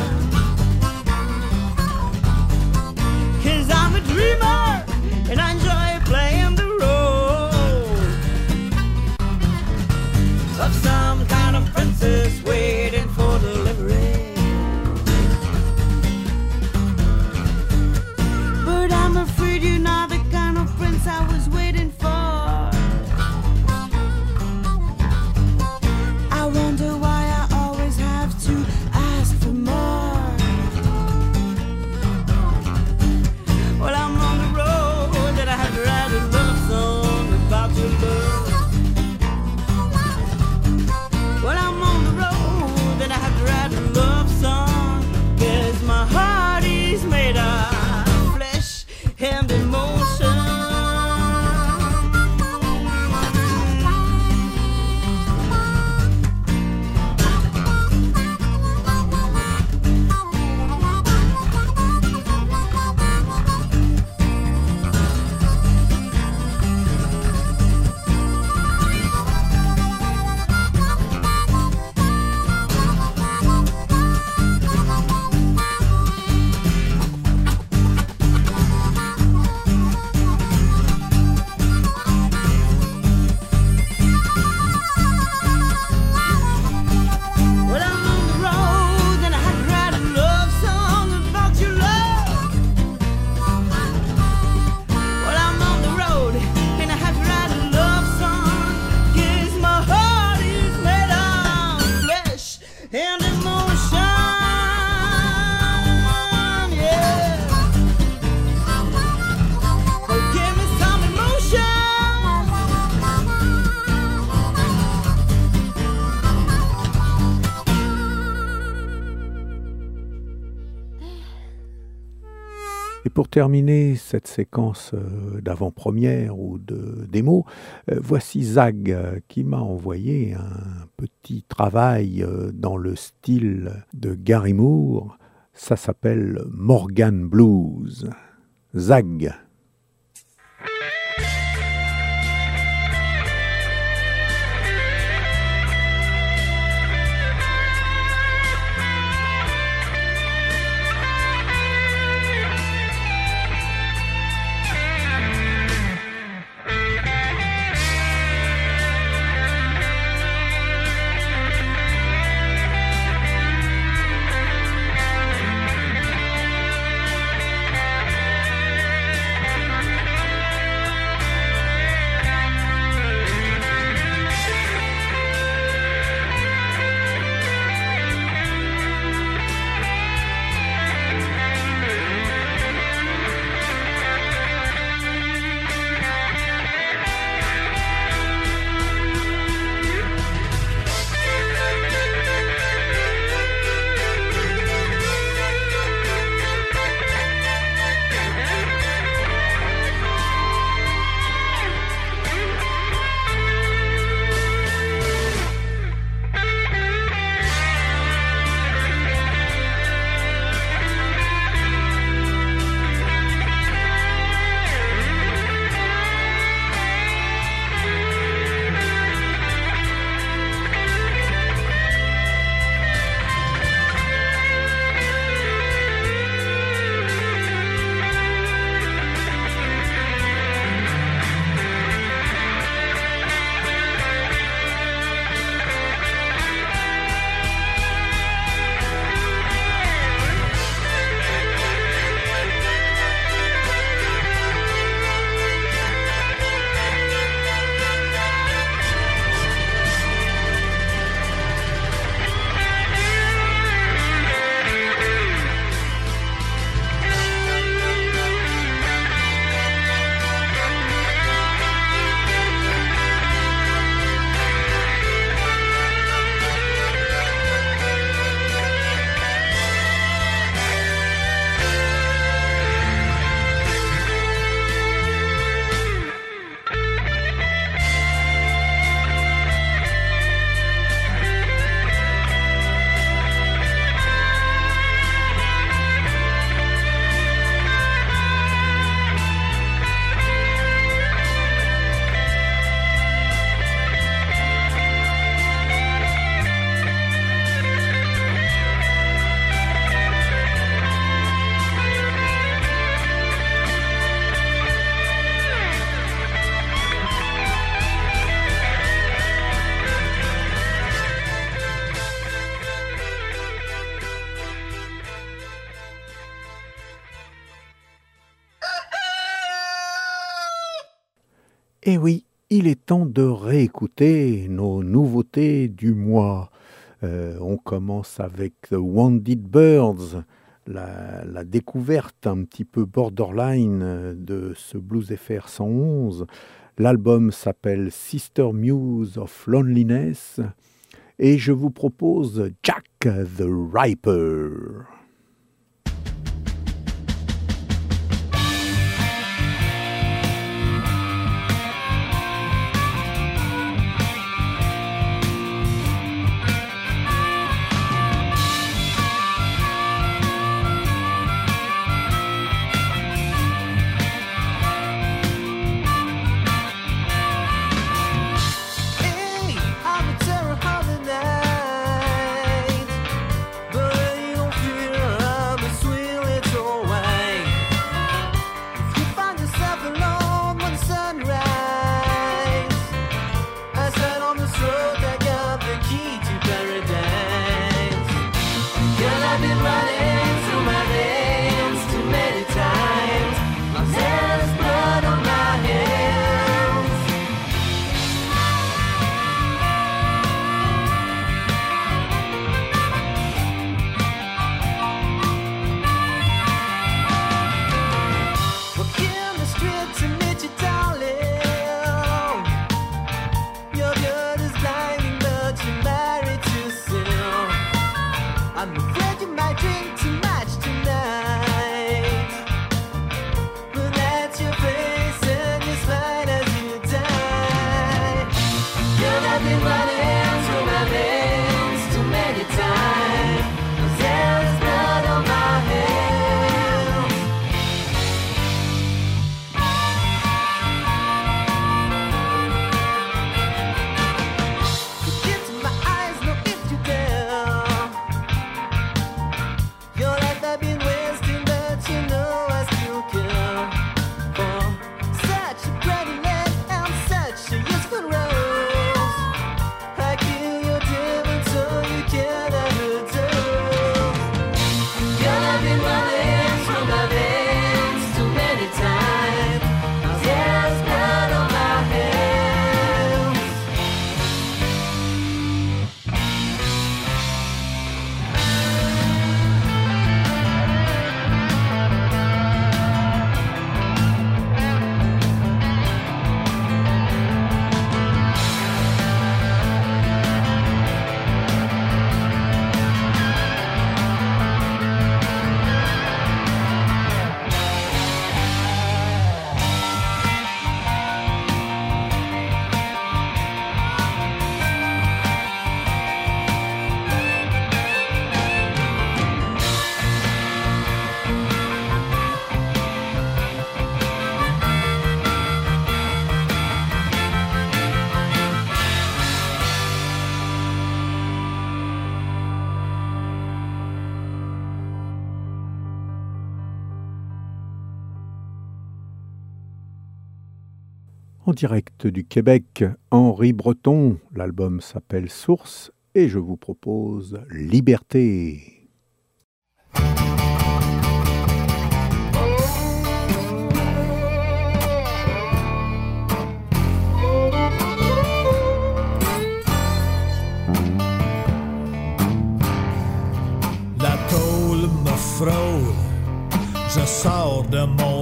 Terminer cette séquence euh, d'avant-première ou de démo, euh, voici Zag euh, qui m'a envoyé un petit travail dans le style de Gary Moore. Ça s'appelle Morgan Blues. Zag. Eh oui, il est temps de réécouter nos nouveautés du mois. Euh, on commence avec The Wounded Birds, la, la découverte un petit peu borderline de ce Blues FR 111. L'album s'appelle Sister Muse of Loneliness et je vous propose Jack the Riper. Direct du Québec, Henri Breton, l'album s'appelle Source et je vous propose Liberté. La tôle me frôle, je sors de mon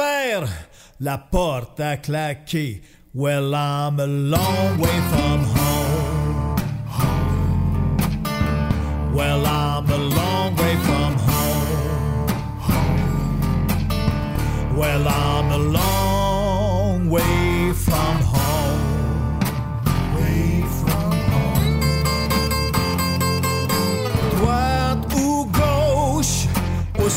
fer, la porte a claqué. Well, I'm a long way from home. Well, I'm a long way from home. Well, I'm a long way from home. Way from home. Droite ou gauche, au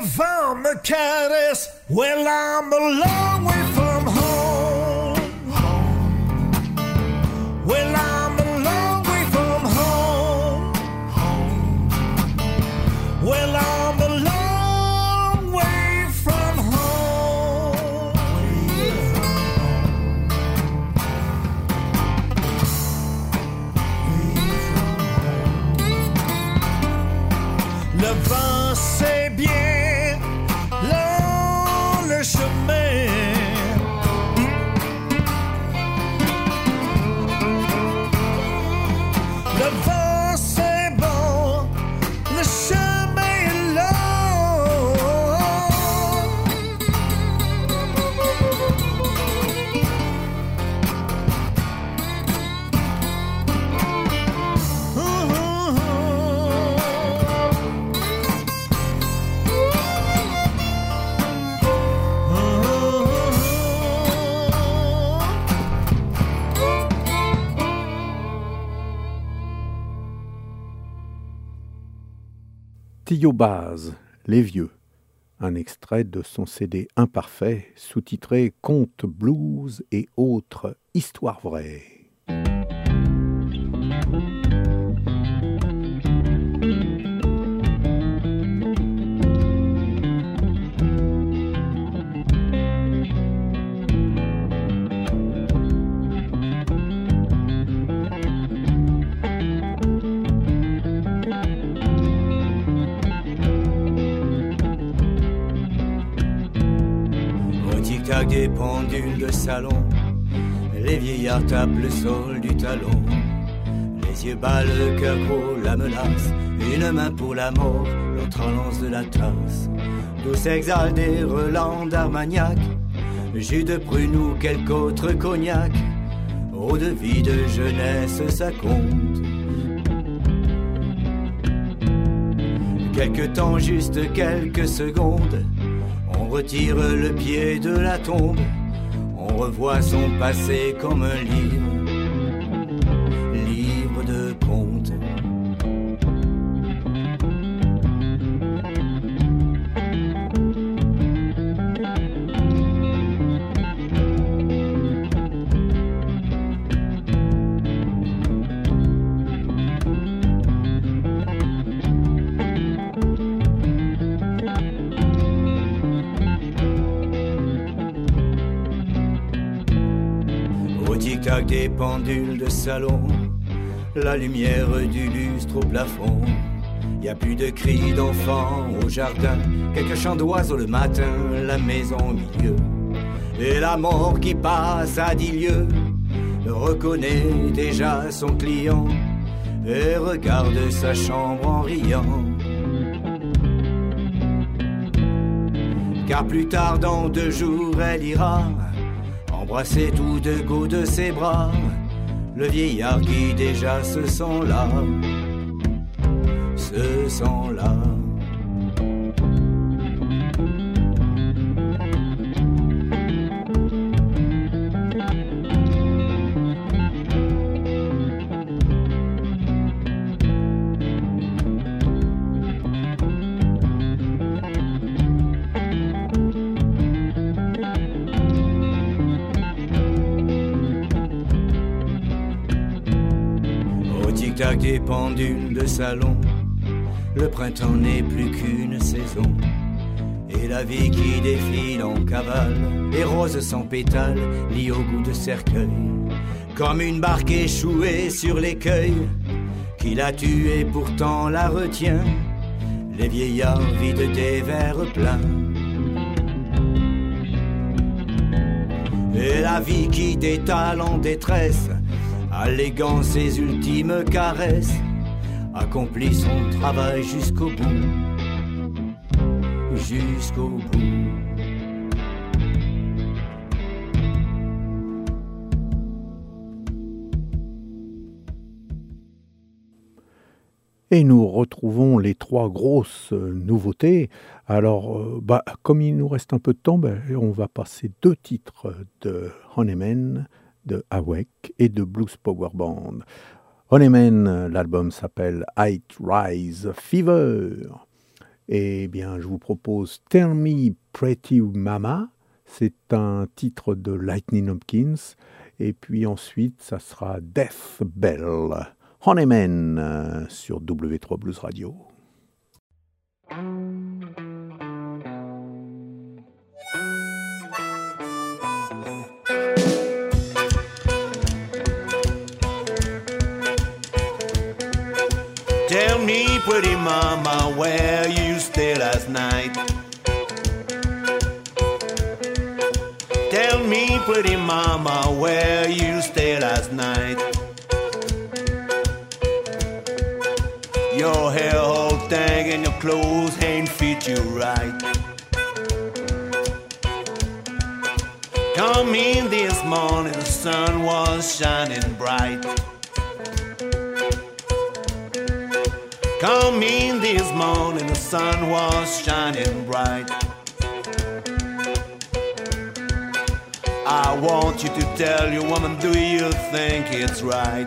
Me caresse. Well, I'm a long way from home. Well, I'm Les Vieux, un extrait de son CD imparfait sous-titré Contes blues et autres histoires vraies. Pendules de salon, les vieillards tapent le sol du talon. Les yeux bas, le cœur gros, la menace. Une main pour la mort, l'autre lance de la tasse. Tous exhalent des relents d'Armagnac, jus de prune ou quelque autre cognac. Eau de vie de jeunesse, ça compte. Quelque temps, juste quelques secondes, on retire le pied de la tombe, on revoit son passé comme un livre, des pendules de salon, la lumière du lustre au plafond. Y a plus de cris d'enfants au jardin, quelques chants d'oiseaux le matin, la maison au milieu. Et la mort qui passe à dix lieues reconnaît déjà son client et regarde sa chambre en riant. Car plus tard dans deux jours elle ira embrasser tout de go de ses bras le vieillard qui déjà se sent là, se sent là. Des pendules de salon, le printemps n'est plus qu'une saison. Et la vie qui défile en cavale, les roses sans pétales, liées au goût de cercueil. Comme une barque échouée sur l'écueil, qui l'a tuée pourtant la retient. Les vieillards vident des verres pleins. Et la vie qui détale en détresse, alléguant ses ultimes caresses, accomplit son travail jusqu'au bout, jusqu'au bout. Et nous retrouvons les trois grosses euh, nouveautés. Alors, euh, bah, comme il nous reste un peu de temps, bah, on va passer deux titres de Honeyman, de Awake et de Blues Power Band. Honeyman, l'album s'appelle Height Rise Fever. Eh bien, je vous propose Tell Me Pretty Mama. C'est un titre de Lightning Hopkins. Et puis ensuite, ça sera Death Bell. Honeyman euh, sur W3 Blues Radio. Pretty mama, where you stay last night. Tell me, pretty mama, where you stay last night. Your hair all tang and your clothes ain't fit you right. Come in this morning, the sun was shining bright. Come in this morning, the sun was shining bright. I want you to tell your woman, do you think it's right?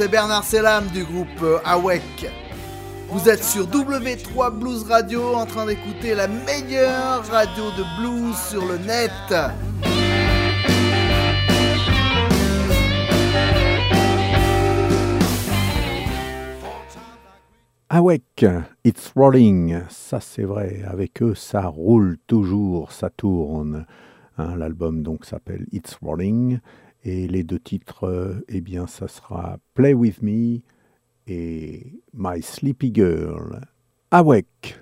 c'est Bernard Selam du groupe euh, Awek. Vous êtes sur W3 Blues Radio en train d'écouter la meilleure radio de blues sur le net. Awek, it's rolling. Ça c'est vrai, avec eux ça roule toujours, ça tourne. Hein, l'album donc s'appelle It's Rolling. Et les deux titres, euh, eh bien, ça sera Play With Me et My Sleepy Girl. Awake!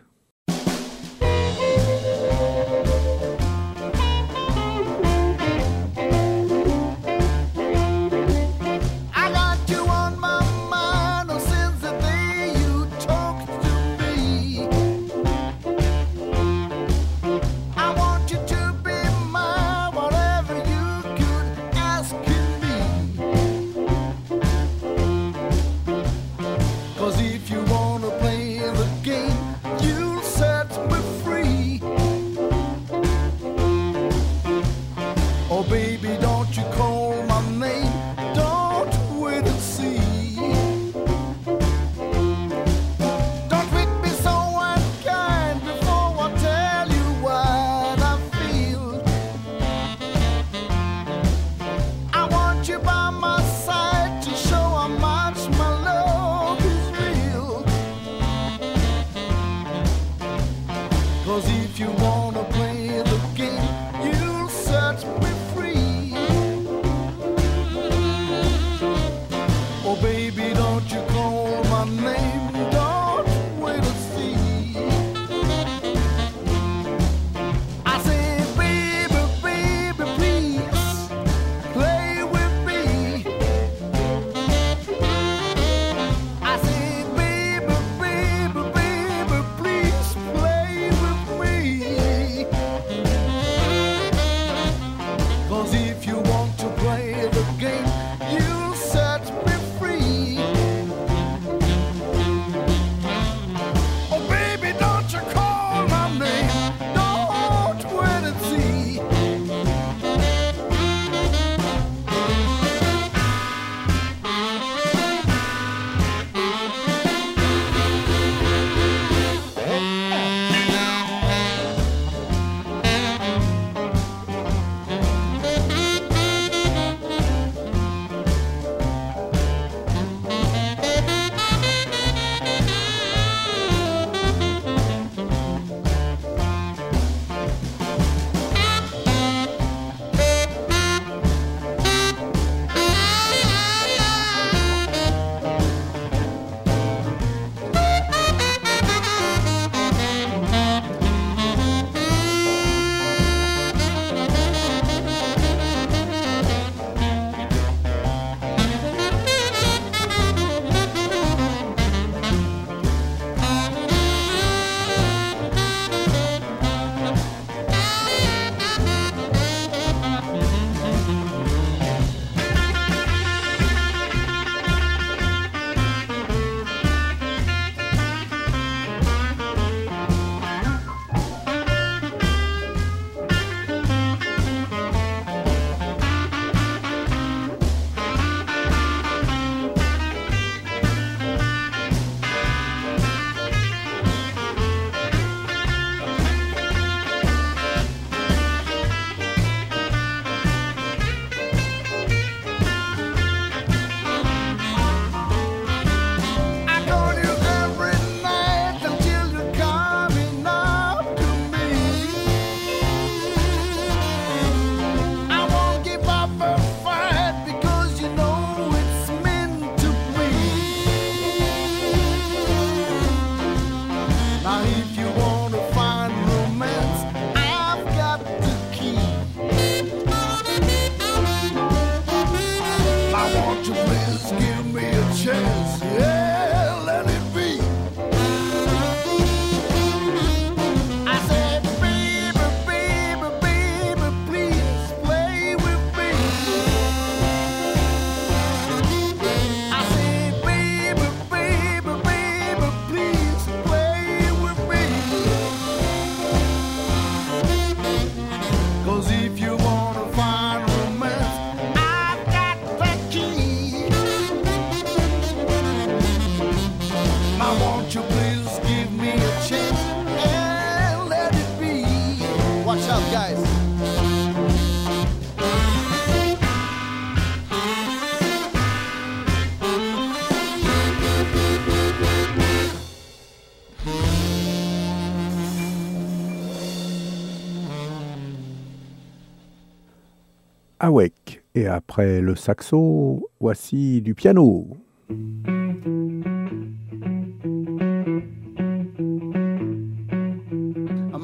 Après le saxo, voici du piano.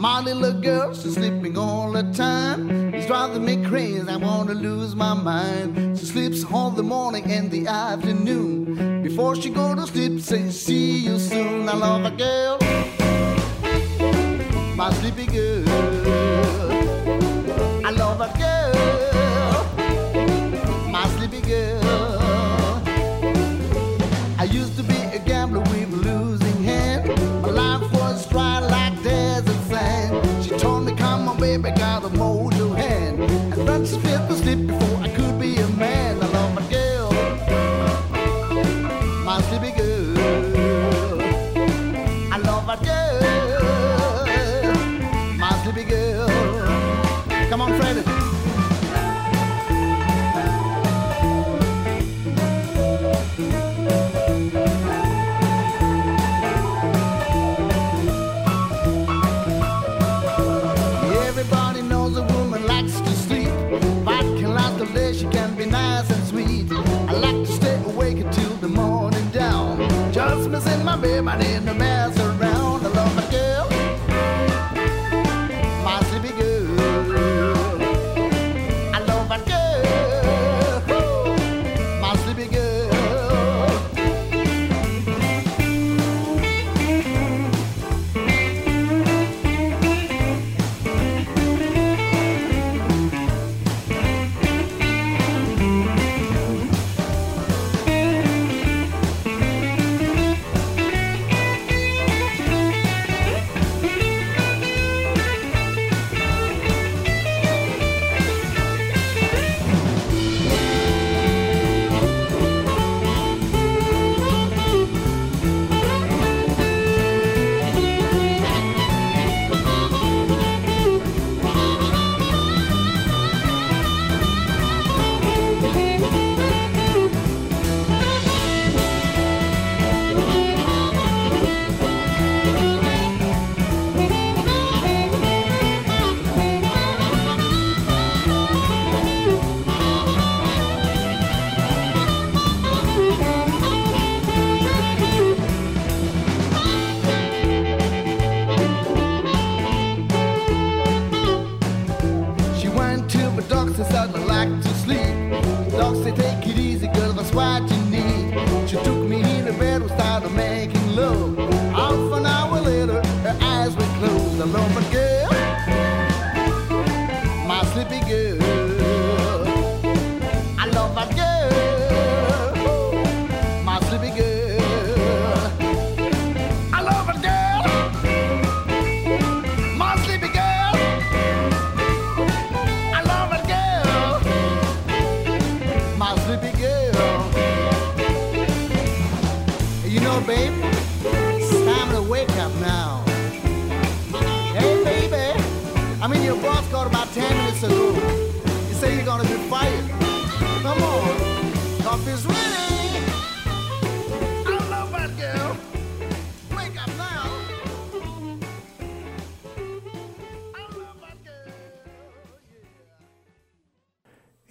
Molly, little girl, she's sleeping all the time. It's driving me crazy, I wanna lose my mind. She sleeps all the morning and the afternoon. Before she go to sleep,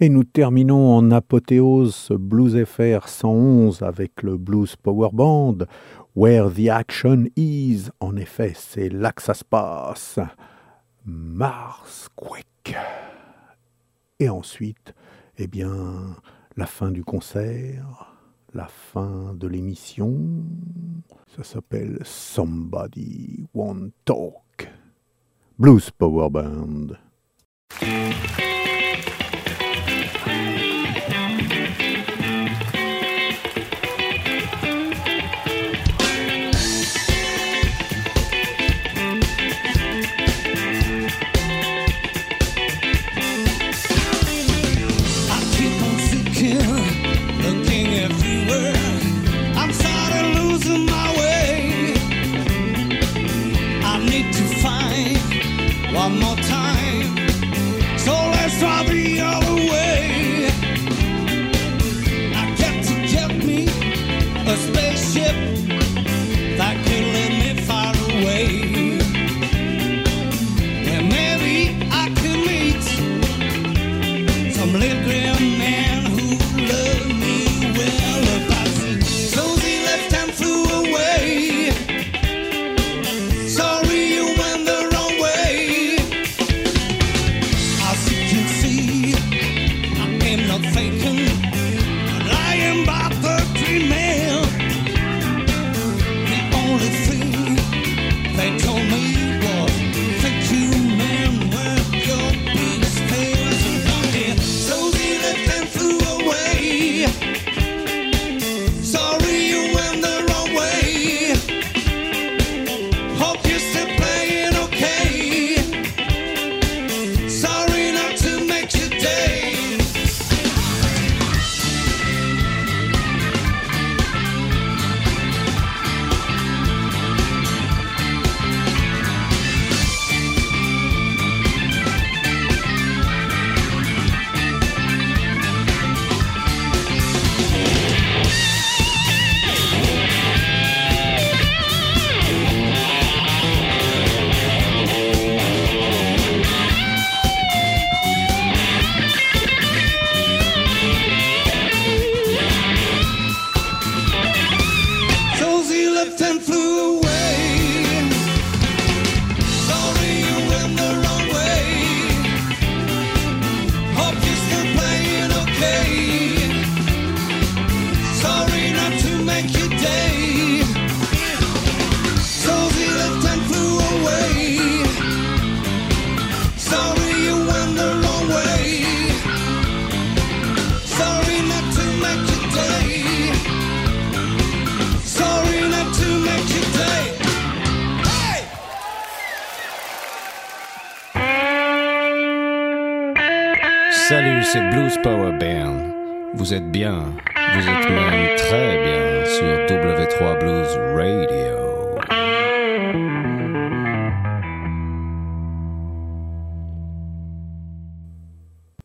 Et nous terminons en apothéose ce Blues FR 111 avec le Blues Power Band, Where the Action Is. En effet, c'est là que ça se passe. Mars Quick. Et ensuite, eh bien, la fin du concert, la fin de l'émission. Ça s'appelle Somebody Won't Talk. Blues Power Band.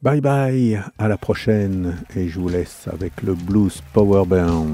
Bye bye, à la prochaine et je vous laisse avec le Blues Power Band.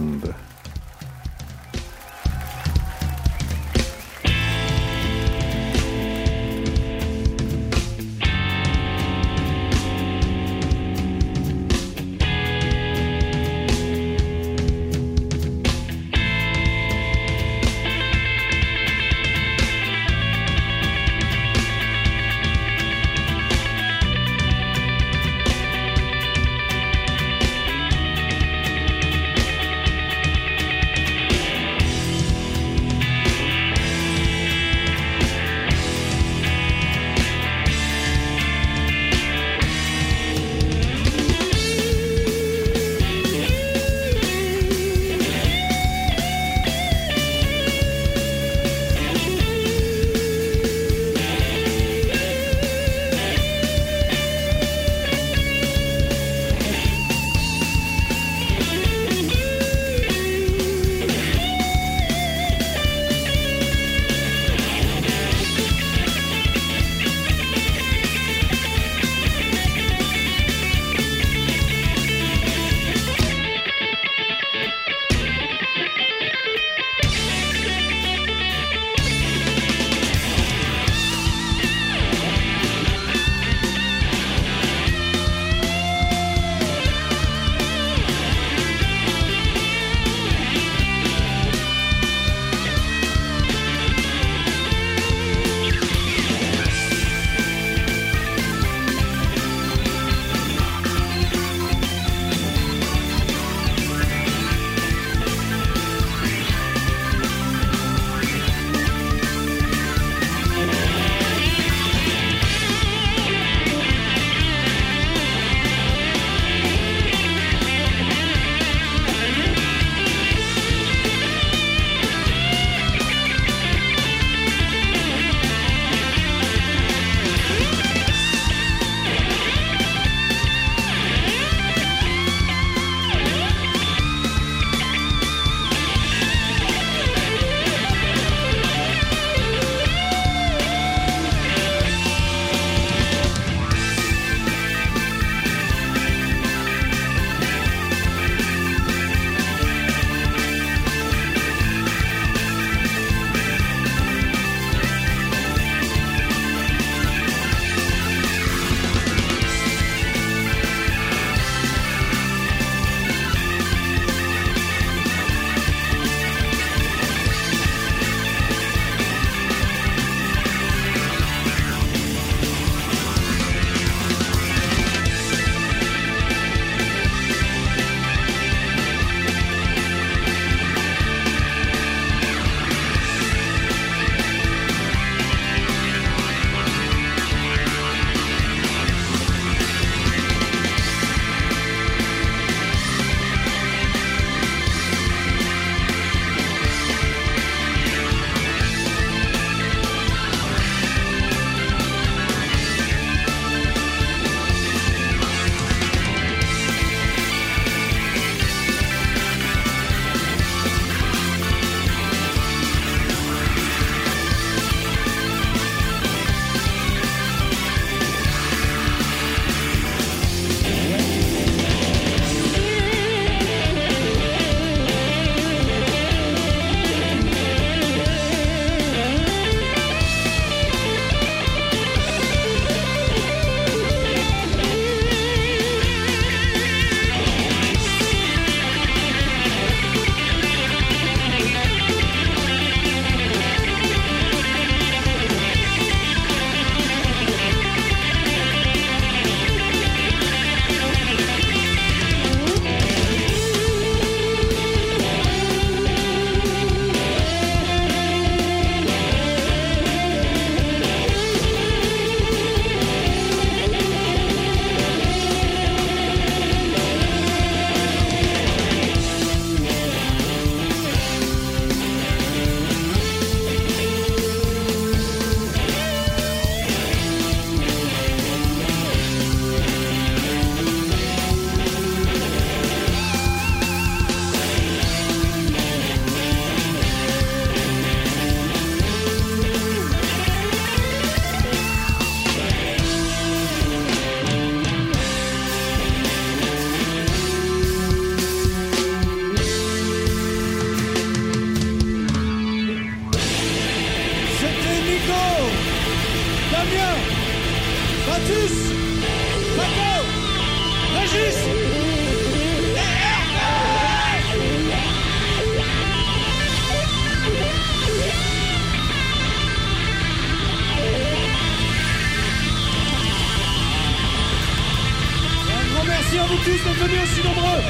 Vous tous d'être venus aussi nombreux.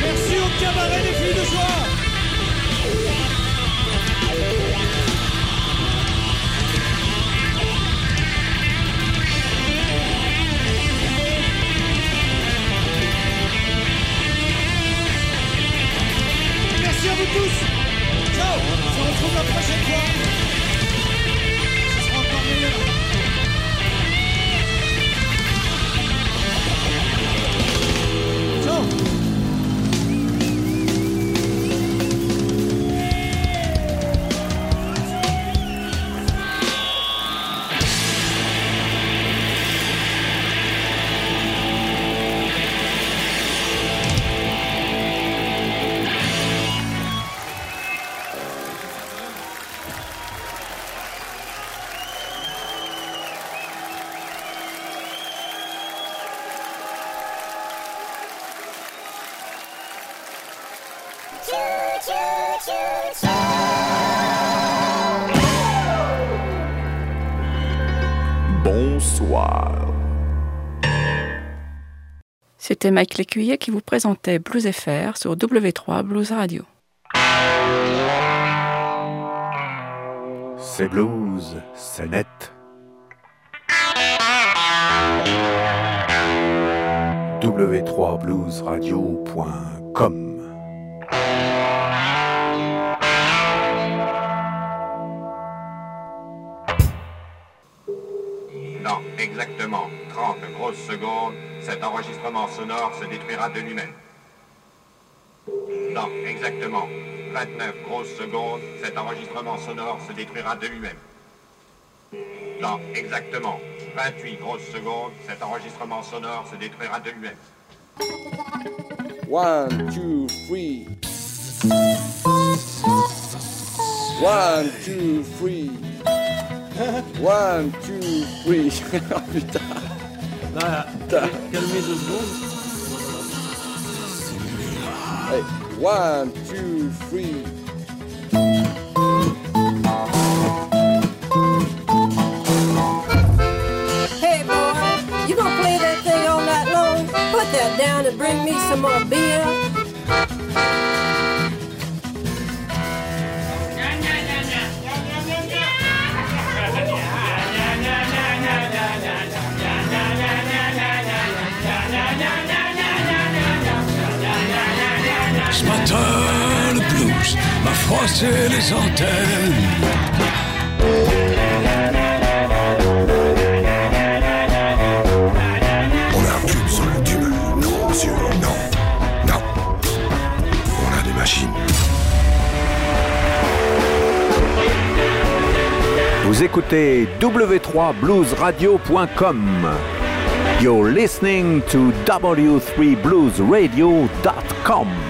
Merci au cabaret des filles de joie Merci à vous tous. Ciao. On se retrouve la prochaine fois C'était Mike Lécuyer qui vous présentait Blues FR sur W3 Blues Radio. C'est blues, c'est net. w3bluesradio.com Dans exactement 30 grosses secondes, cet enregistrement sonore se détruira de lui-même. Dans exactement 29 grosses secondes, cet enregistrement sonore se détruira de lui-même. Dans exactement 28 grosses secondes, cet enregistrement sonore se détruira de lui-même. One, two, three. One, two, three. One, two, three. oh putain. Putain. Calmez deux secondes. Hey, one, two, three. Hey boy, you gonna play that thing all night long? Put that down and bring me some more beer. Ce matin, le blues m'a froissé les antennes. On n'a plus besoin d'humains, non, monsieur, non, non. On a des machines. Vous écoutez w3bluesradio.com. You're listening to w3bluesradio.com.